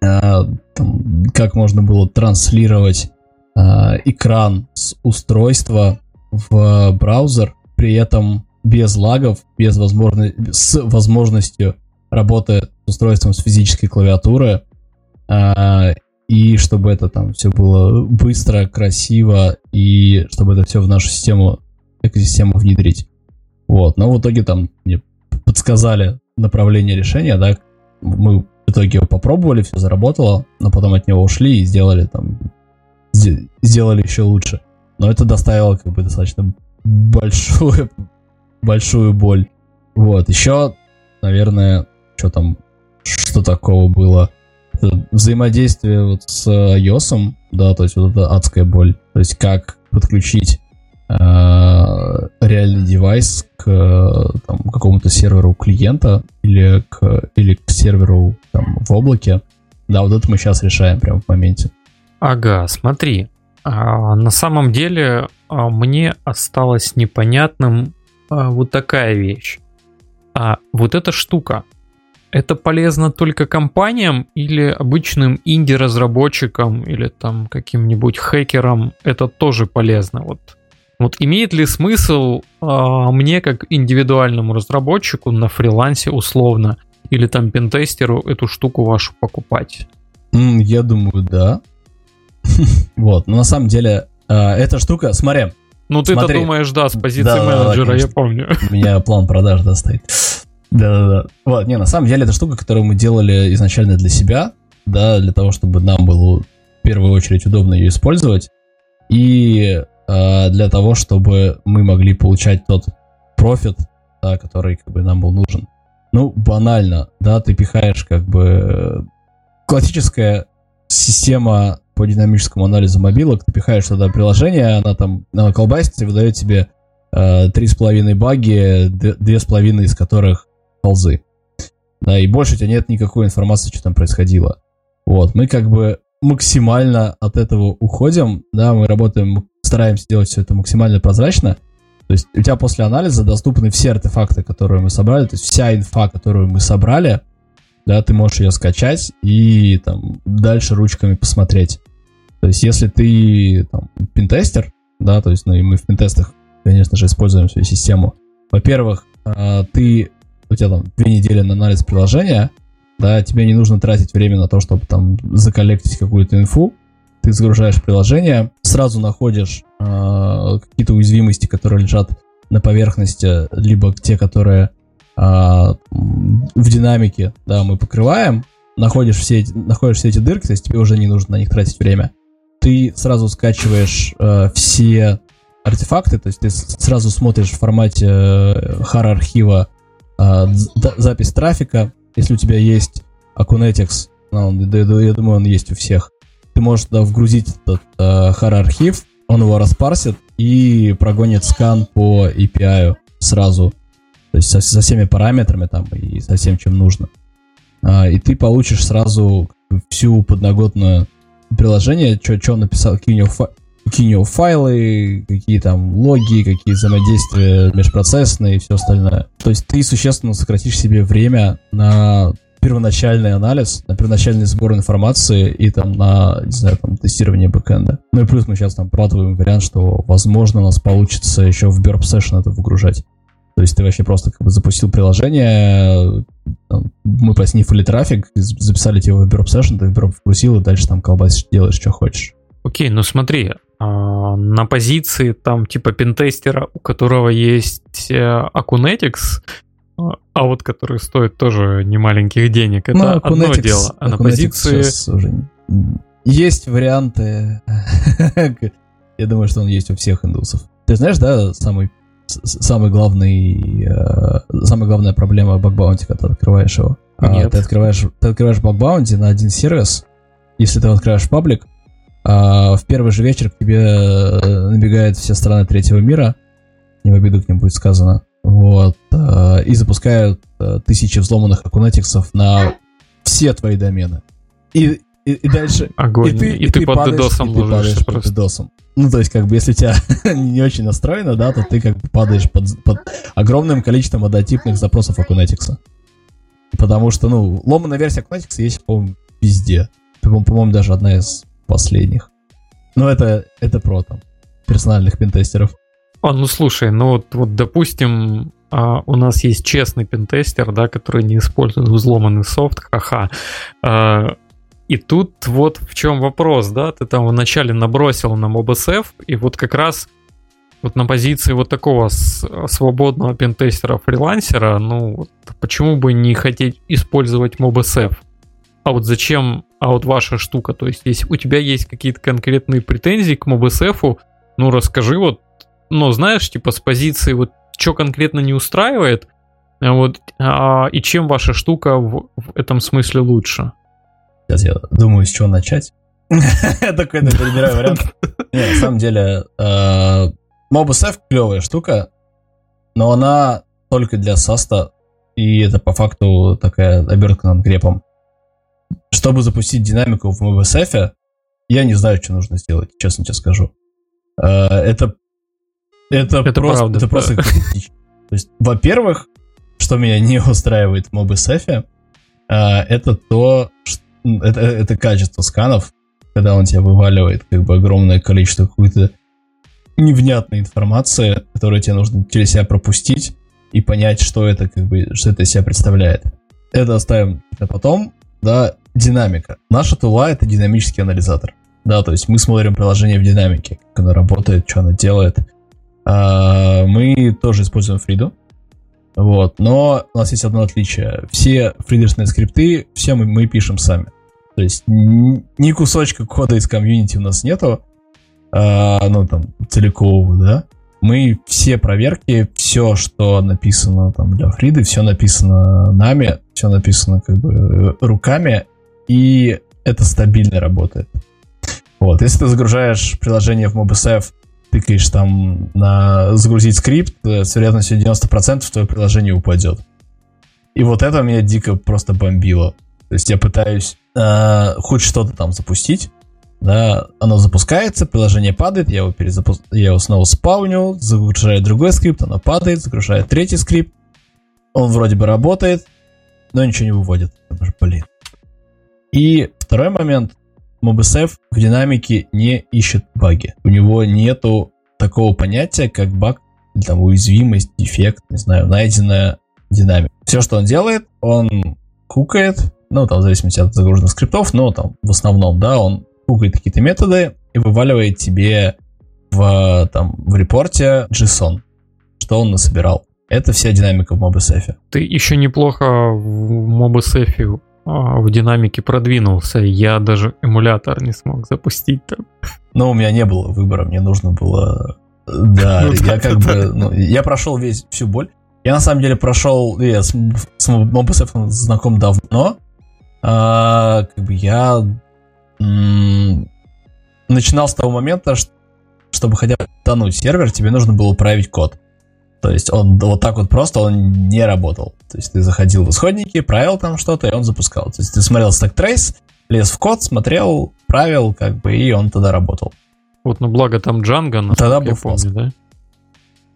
а, там, как можно было транслировать а, экран с устройства в браузер, при этом без лагов, без возможности, с возможностью работает с устройством с физической клавиатуры, а, и чтобы это там все было быстро, красиво, и чтобы это все в нашу систему, экосистему внедрить. Вот, но в итоге там мне подсказали направление решения, да, мы в итоге его попробовали, все заработало, но потом от него ушли и сделали там, сделали еще лучше. Но это доставило как бы достаточно большую, большую боль. Вот, еще, наверное, что там, что такого было. Взаимодействие вот с iOS, да, то есть вот это адская боль. То есть как подключить э, реальный девайс к там, какому-то серверу клиента или к, или к серверу там, в облаке. Да, вот это мы сейчас решаем прямо в моменте. Ага, смотри. А, на самом деле а, мне осталось непонятным а, вот такая вещь. А вот эта штука, это полезно только компаниям или обычным инди-разработчикам или там каким-нибудь хакерам это тоже полезно? Вот, вот имеет ли смысл мне как индивидуальному разработчику на фрилансе условно или там пентестеру эту штуку вашу покупать? Я думаю, да. [laughs] Вот, но на самом деле а, эта штука, смотри. Ну ты-то думаешь, да, с позиции менеджера, я помню. У меня план продаж, да, стоит. Да-да-да. Вот, не, на самом деле это штука, которую мы делали изначально для себя, да, для того, чтобы нам было в первую очередь удобно ее использовать, и э, для того, чтобы мы могли получать тот профит, да, который как бы нам был нужен. Ну, банально, да, ты пихаешь как бы классическая система по динамическому анализу мобилок, ты пихаешь туда приложение, она там она колбасится и выдает тебе э, три с половиной баги, две с половиной из которых ползы. Да, и больше у тебя нет никакой информации, что там происходило. Вот, мы как бы максимально от этого уходим, да, мы работаем, стараемся делать все это максимально прозрачно. То есть у тебя после анализа доступны все артефакты, которые мы собрали, то есть вся инфа, которую мы собрали, да, ты можешь ее скачать и там дальше ручками посмотреть. То есть если ты там пинтестер, да, то есть ну и мы в пинтестах, конечно же, используем свою систему. Во-первых, а, ты у тебя там две недели на анализ приложения, да, тебе не нужно тратить время на то, чтобы там заколлектить какую-то инфу, ты загружаешь приложение, сразу находишь э, какие-то уязвимости, которые лежат на поверхности, либо те, которые э, в динамике, да, мы покрываем, находишь все, находишь все эти дырки, то есть тебе уже не нужно на них тратить время. Ты сразу скачиваешь э, все артефакты, то есть ты сразу смотришь в формате э, хар-архива а, запись трафика, если у тебя есть Acunetics, ну, я думаю, он есть у всех, ты можешь туда вгрузить этот э, хар-архив, он его распарсит и прогонит скан по API сразу, то есть со, со всеми параметрами там и со всем, чем нужно. А, и ты получишь сразу всю подноготную приложение, что он написал, какие у него какие у него файлы, какие там логи, какие взаимодействия межпроцессные и все остальное. То есть ты существенно сократишь себе время на первоначальный анализ, на первоначальный сбор информации и там на, не знаю, там, тестирование бэкэнда. Ну и плюс мы сейчас там прорабатываем вариант, что, возможно, у нас получится еще в Burp Session это выгружать. То есть ты вообще просто как бы запустил приложение, мы поснифали трафик, записали его в Burp Session, ты в Burp вгрузил, и дальше там колбасишь, делаешь, что хочешь. Окей, ну смотри, а, на позиции там типа пентестера, у которого есть э, Acunetics, а, а вот который стоит тоже немаленьких денег, это ну, одно дело. А на позиции... Уже... Есть варианты. [laughs] Я думаю, что он есть у всех индусов. Ты знаешь, да, самый самый главный, э, самая главная проблема бакбаунти, когда ты открываешь его. Нет. ты открываешь, ты открываешь бакбаунти на один сервис. Если ты открываешь паблик, а, в первый же вечер к тебе э, набегают все страны третьего мира, не в обиду к ним будет сказано, вот, а, и запускают а, тысячи взломанных акунетиксов на все твои домены. И, и, и дальше... Огонь. И ты, и, и ты, ты под падаешь, дедосом и ты падаешь под дедосом. Ну, то есть, как бы, если тебя [laughs] не очень настроено, да, то ты как бы падаешь под, под огромным количеством однотипных запросов Акунетикса. Потому что, ну, ломаная версия Акунетикса есть, по-моему, везде. По-моему, даже одна из последних. Но это, это про там персональных пентестеров. А, ну слушай, ну вот, вот допустим, а, у нас есть честный пентестер, да, который не использует взломанный софт, ха-ха. А, и тут вот в чем вопрос, да, ты там вначале набросил нам OBSF, и вот как раз вот на позиции вот такого свободного пентестера-фрилансера, ну, вот почему бы не хотеть использовать MobSF? а вот зачем, а вот ваша штука, то есть если у тебя есть какие-то конкретные претензии к MobSF, ну расскажи вот, ну знаешь, типа с позиции вот что конкретно не устраивает, а вот, а, и чем ваша штука в, в этом смысле лучше? Сейчас я думаю, с чего начать. [laughs] Такой, да, перебираю вариант. [laughs] Не, на самом деле, MobiSafe клевая штука, но она только для саста, и это по факту такая обертка над грепом. Чтобы запустить динамику в MobiSafe, я не знаю, что нужно сделать, честно тебе скажу. Это это, это просто, правда, это просто критично. То есть, во-первых, что меня не устраивает в MobiSafe, это то, что это, это качество сканов, когда он тебе вываливает как бы огромное количество какой-то невнятной информации, которую тебе нужно через себя пропустить и понять, что это как бы, что это из себя представляет. Это оставим на потом. Да, динамика. Наша тула это динамический анализатор. Да, то есть мы смотрим приложение в динамике, как оно работает, что оно делает. А, мы тоже используем Фриду. Вот, но у нас есть одно отличие. Все фридерсные скрипты, все мы, мы пишем сами. То есть ни кусочка кода из комьюнити у нас нету, а, ну там целикового, да. Мы все проверки, все, что написано там для Фриды, все написано нами, все написано как бы руками, и это стабильно работает. Вот, если ты загружаешь приложение в MobiSafe тыкаешь там на загрузить скрипт, с вероятностью 90% твое приложение упадет. И вот это меня дико просто бомбило. То есть я пытаюсь э, хоть что-то там запустить, да, оно запускается, приложение падает, я его, перезапу... я его снова спауню, загружаю другой скрипт, оно падает, загружаю третий скрипт, он вроде бы работает, но ничего не выводит. Блин. И второй момент, MobiSafe в динамике не ищет баги. У него нету такого понятия, как баг, там уязвимость, дефект, не знаю, найденная динамика. Все, что он делает, он кукает, ну, там, в зависимости от загруженных скриптов, но там в основном, да, он кукает какие-то методы и вываливает тебе в, там, в репорте JSON, что он насобирал. Это вся динамика в MobiSafe. Ты еще неплохо в MobiSafe а, в динамике продвинулся. Я даже эмулятор не смог запустить там. Ну, у меня не было выбора, мне нужно было... [laughs] Да, ну, я как бы... Ну, я прошел весь всю боль. Я на самом деле прошел... Я с, с MobiSafe знаком давно. А, как бы я м- начинал с того момента, что, чтобы хотя бы тонуть сервер, тебе нужно было править код. То есть он вот так вот просто он не работал. То есть ты заходил в исходники, правил там что-то, и он запускал. То есть ты смотрел stack trace, лез в код, смотрел, правил, как бы, и он тогда работал. Вот, ну благо там Django, тогда был помню, да?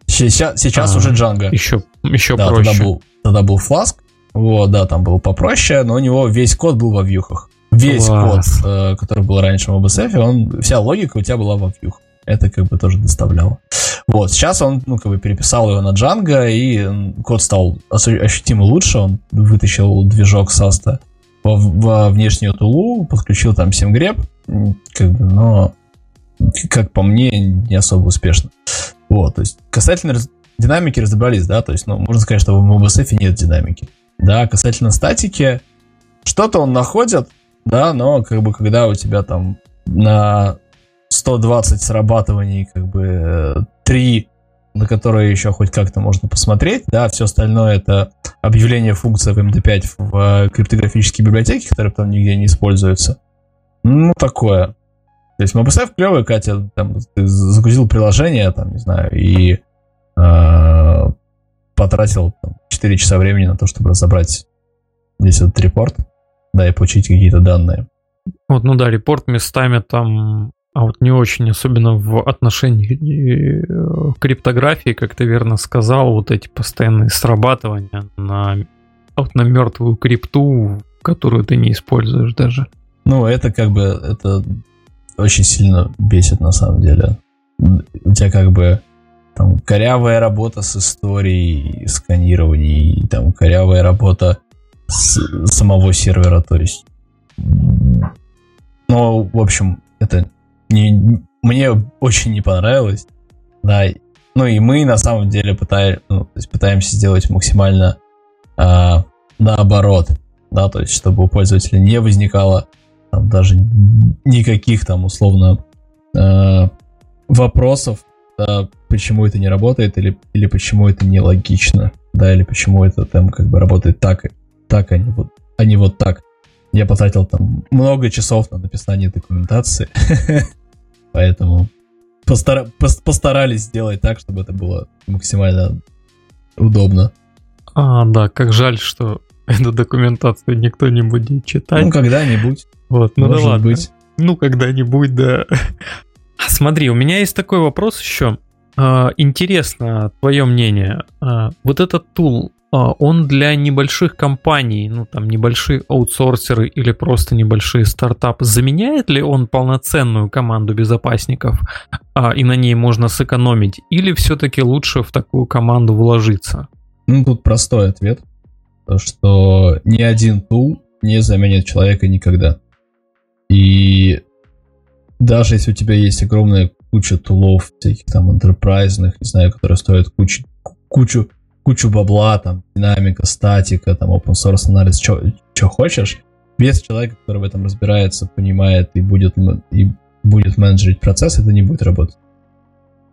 Сейчас, сейчас а, уже Django. Еще, еще да, проще. Тогда был, тогда был Flask, вот, да, там был попроще, но у него весь код был во вьюхах. Весь Класс. код, э, который был раньше в OBSF, он, вся логика у тебя была во вьюхах. Это как бы тоже доставляло. Вот, сейчас он, ну, как бы переписал его на Django, и код стал ощутимо лучше, он вытащил движок Саста во, во внешнюю тулу, подключил там 7 греб, как бы, но, как по мне, не особо успешно. Вот, то есть, касательно динамики разобрались, да, то есть, ну, можно сказать, что в MobiSafe нет динамики. Да, касательно статики, что-то он находит, да, но как бы когда у тебя там на 120 срабатываний, как бы 3, на которые еще хоть как-то можно посмотреть, да, все остальное это объявление функции в MD5 в э, криптографические библиотеки, которые там нигде не используются. Ну, такое. То есть MobiSafe клевый, Катя, там, ты загрузил приложение, там, не знаю, и э, потратил там, 4 часа времени на то, чтобы разобрать здесь этот репорт, да, и получить какие-то данные. Вот, ну да, репорт местами там а вот не очень, особенно в отношении э, криптографии, как ты верно сказал, вот эти постоянные срабатывания на, вот на мертвую крипту, которую ты не используешь даже. Ну, это как бы, это очень сильно бесит на самом деле. У тебя как бы там корявая работа с историей сканирований, там корявая работа с самого сервера, то есть... Ну, в общем, это не, мне очень не понравилось. Да, ну и мы на самом деле пытаем, ну, то есть пытаемся сделать максимально а, наоборот, да, то есть чтобы у пользователя не возникало там, даже никаких там условно а, вопросов, да, почему это не работает или, или почему это нелогично, да, или почему это там как бы работает так, так, а не вот, а не вот так. я потратил там много часов на написание документации, [laughs] поэтому постара- постарались сделать так, чтобы это было максимально удобно. А, да, как жаль, что эту документацию никто не будет читать. Ну, когда-нибудь. Вот, ну да ладно. Быть. Ну, когда-нибудь, да. Смотри, у меня есть такой вопрос еще. А, интересно твое мнение. А, вот этот тул, а, он для небольших компаний, ну там небольшие аутсорсеры или просто небольшие стартапы, заменяет ли он полноценную команду безопасников и на ней можно сэкономить? Или все-таки лучше в такую команду вложиться? Ну, тут простой ответ. То, что ни один тул не заменит человека никогда. И даже если у тебя есть огромная куча тулов, всяких там enterprise, не знаю, которые стоят кучу, кучу, кучу бабла, там, динамика, статика, там, open source анализ, что хочешь, без человека, который в этом разбирается, понимает и будет, и будет менеджерить процесс, это не будет работать.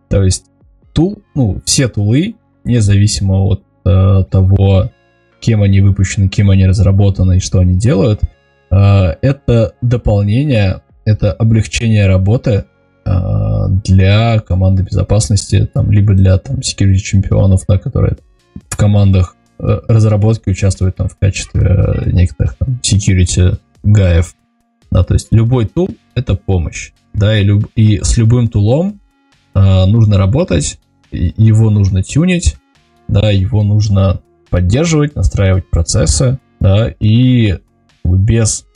То есть тул, ну, все тулы, независимо от э, того, кем они выпущены, кем они разработаны и что они делают, э, это дополнение, это облегчение работы э, для команды безопасности, там, либо для там, security чемпионов, да, которые в командах э, разработки участвуют там, в качестве некоторых там, security гаев. Да, то есть любой тул — это помощь. Да, и, люб, и с любым тулом э, нужно работать, его нужно тюнить, да, его нужно поддерживать, настраивать процессы, да, и без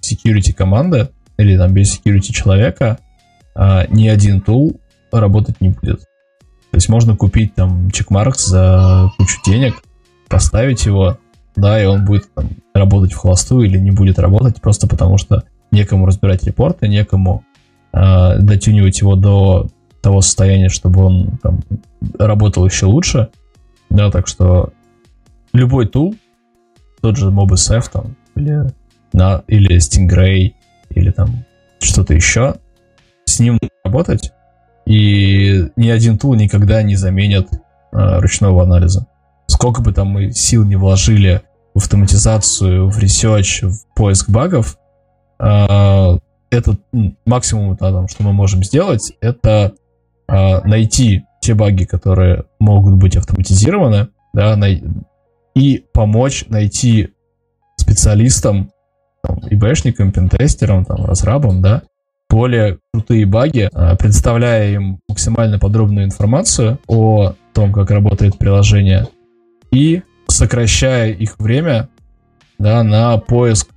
security команды или там без security человека а, ни один тул работать не будет. То есть можно купить там чекмаркс за кучу денег, поставить его, да, и он будет там, работать в холостую или не будет работать просто потому, что некому разбирать репорты, некому э, дотюнивать его до того состояния, чтобы он там, работал еще лучше. Да, так что любой тул, тот же MobSF там, или, на, или Stingray, или там что-то еще, с ним работать, и ни один тул никогда не заменит э, ручного анализа. Сколько бы там мы сил не вложили в автоматизацию, в research, в поиск багов, э, это максимум, да, там, что мы можем сделать, это э, найти те баги, которые могут быть автоматизированы, да, най- и помочь найти специалистам, там, ИБшникам, пентестерам, там, разрабам, да, более крутые баги, а, представляя им максимально подробную информацию о том, как работает приложение, и сокращая их время да, на поиск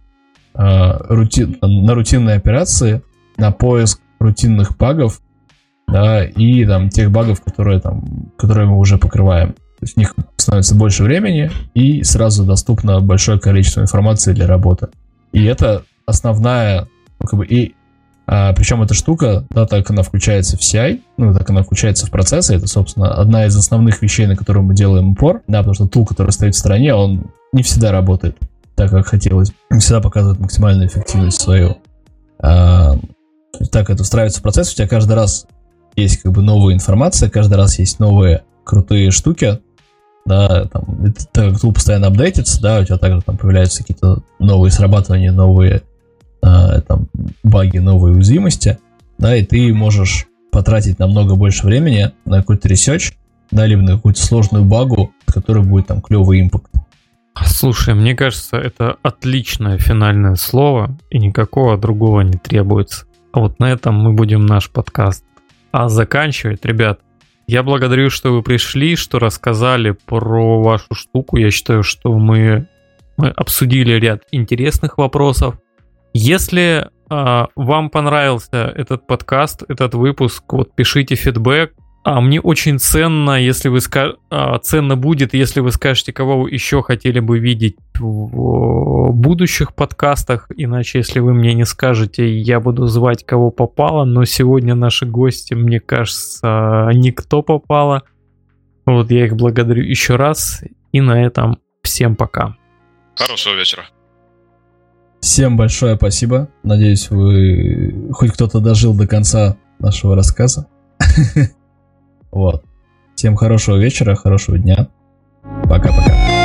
э, рутин, на рутинные операции, на поиск рутинных багов, да, и там тех багов, которые там, которые мы уже покрываем. То есть у них становится больше времени и сразу доступно большое количество информации для работы. И это основная, ну, как бы, и а, причем эта штука, да, так она включается в CI, ну, так она включается в процессы, это, собственно, одна из основных вещей, на которую мы делаем упор, да, потому что тул, который стоит в стороне, он не всегда работает так, как хотелось. Не всегда показывает максимальную эффективность свою. А, так это встраивается в процесс, у тебя каждый раз есть как бы новая информация, каждый раз есть новые крутые штуки, да, там, это, так как tool постоянно апдейтится, да, у тебя также там появляются какие-то новые срабатывания, новые э, там баги, новые уязвимости, да, и ты можешь потратить намного больше времени на какой-то research, да, либо на какую-то сложную багу, от которой будет там клевый импакт. Слушай, мне кажется, это отличное финальное слово, и никакого другого не требуется. А вот на этом мы будем наш подкаст а заканчивать, ребят, я благодарю, что вы пришли, что рассказали про вашу штуку. Я считаю, что мы, мы обсудили ряд интересных вопросов. Если э, вам понравился этот подкаст, этот выпуск, вот пишите фидбэк, а мне очень ценно, если вы ска... а, ценно будет, если вы скажете, кого вы еще хотели бы видеть в будущих подкастах. Иначе, если вы мне не скажете, я буду звать кого попало. Но сегодня наши гости, мне кажется, никто попало. Вот я их благодарю еще раз. И на этом всем пока. Хорошего вечера. Всем большое спасибо. Надеюсь, вы хоть кто-то дожил до конца нашего рассказа. [laughs] Вот. Всем хорошего вечера, хорошего дня. Пока-пока.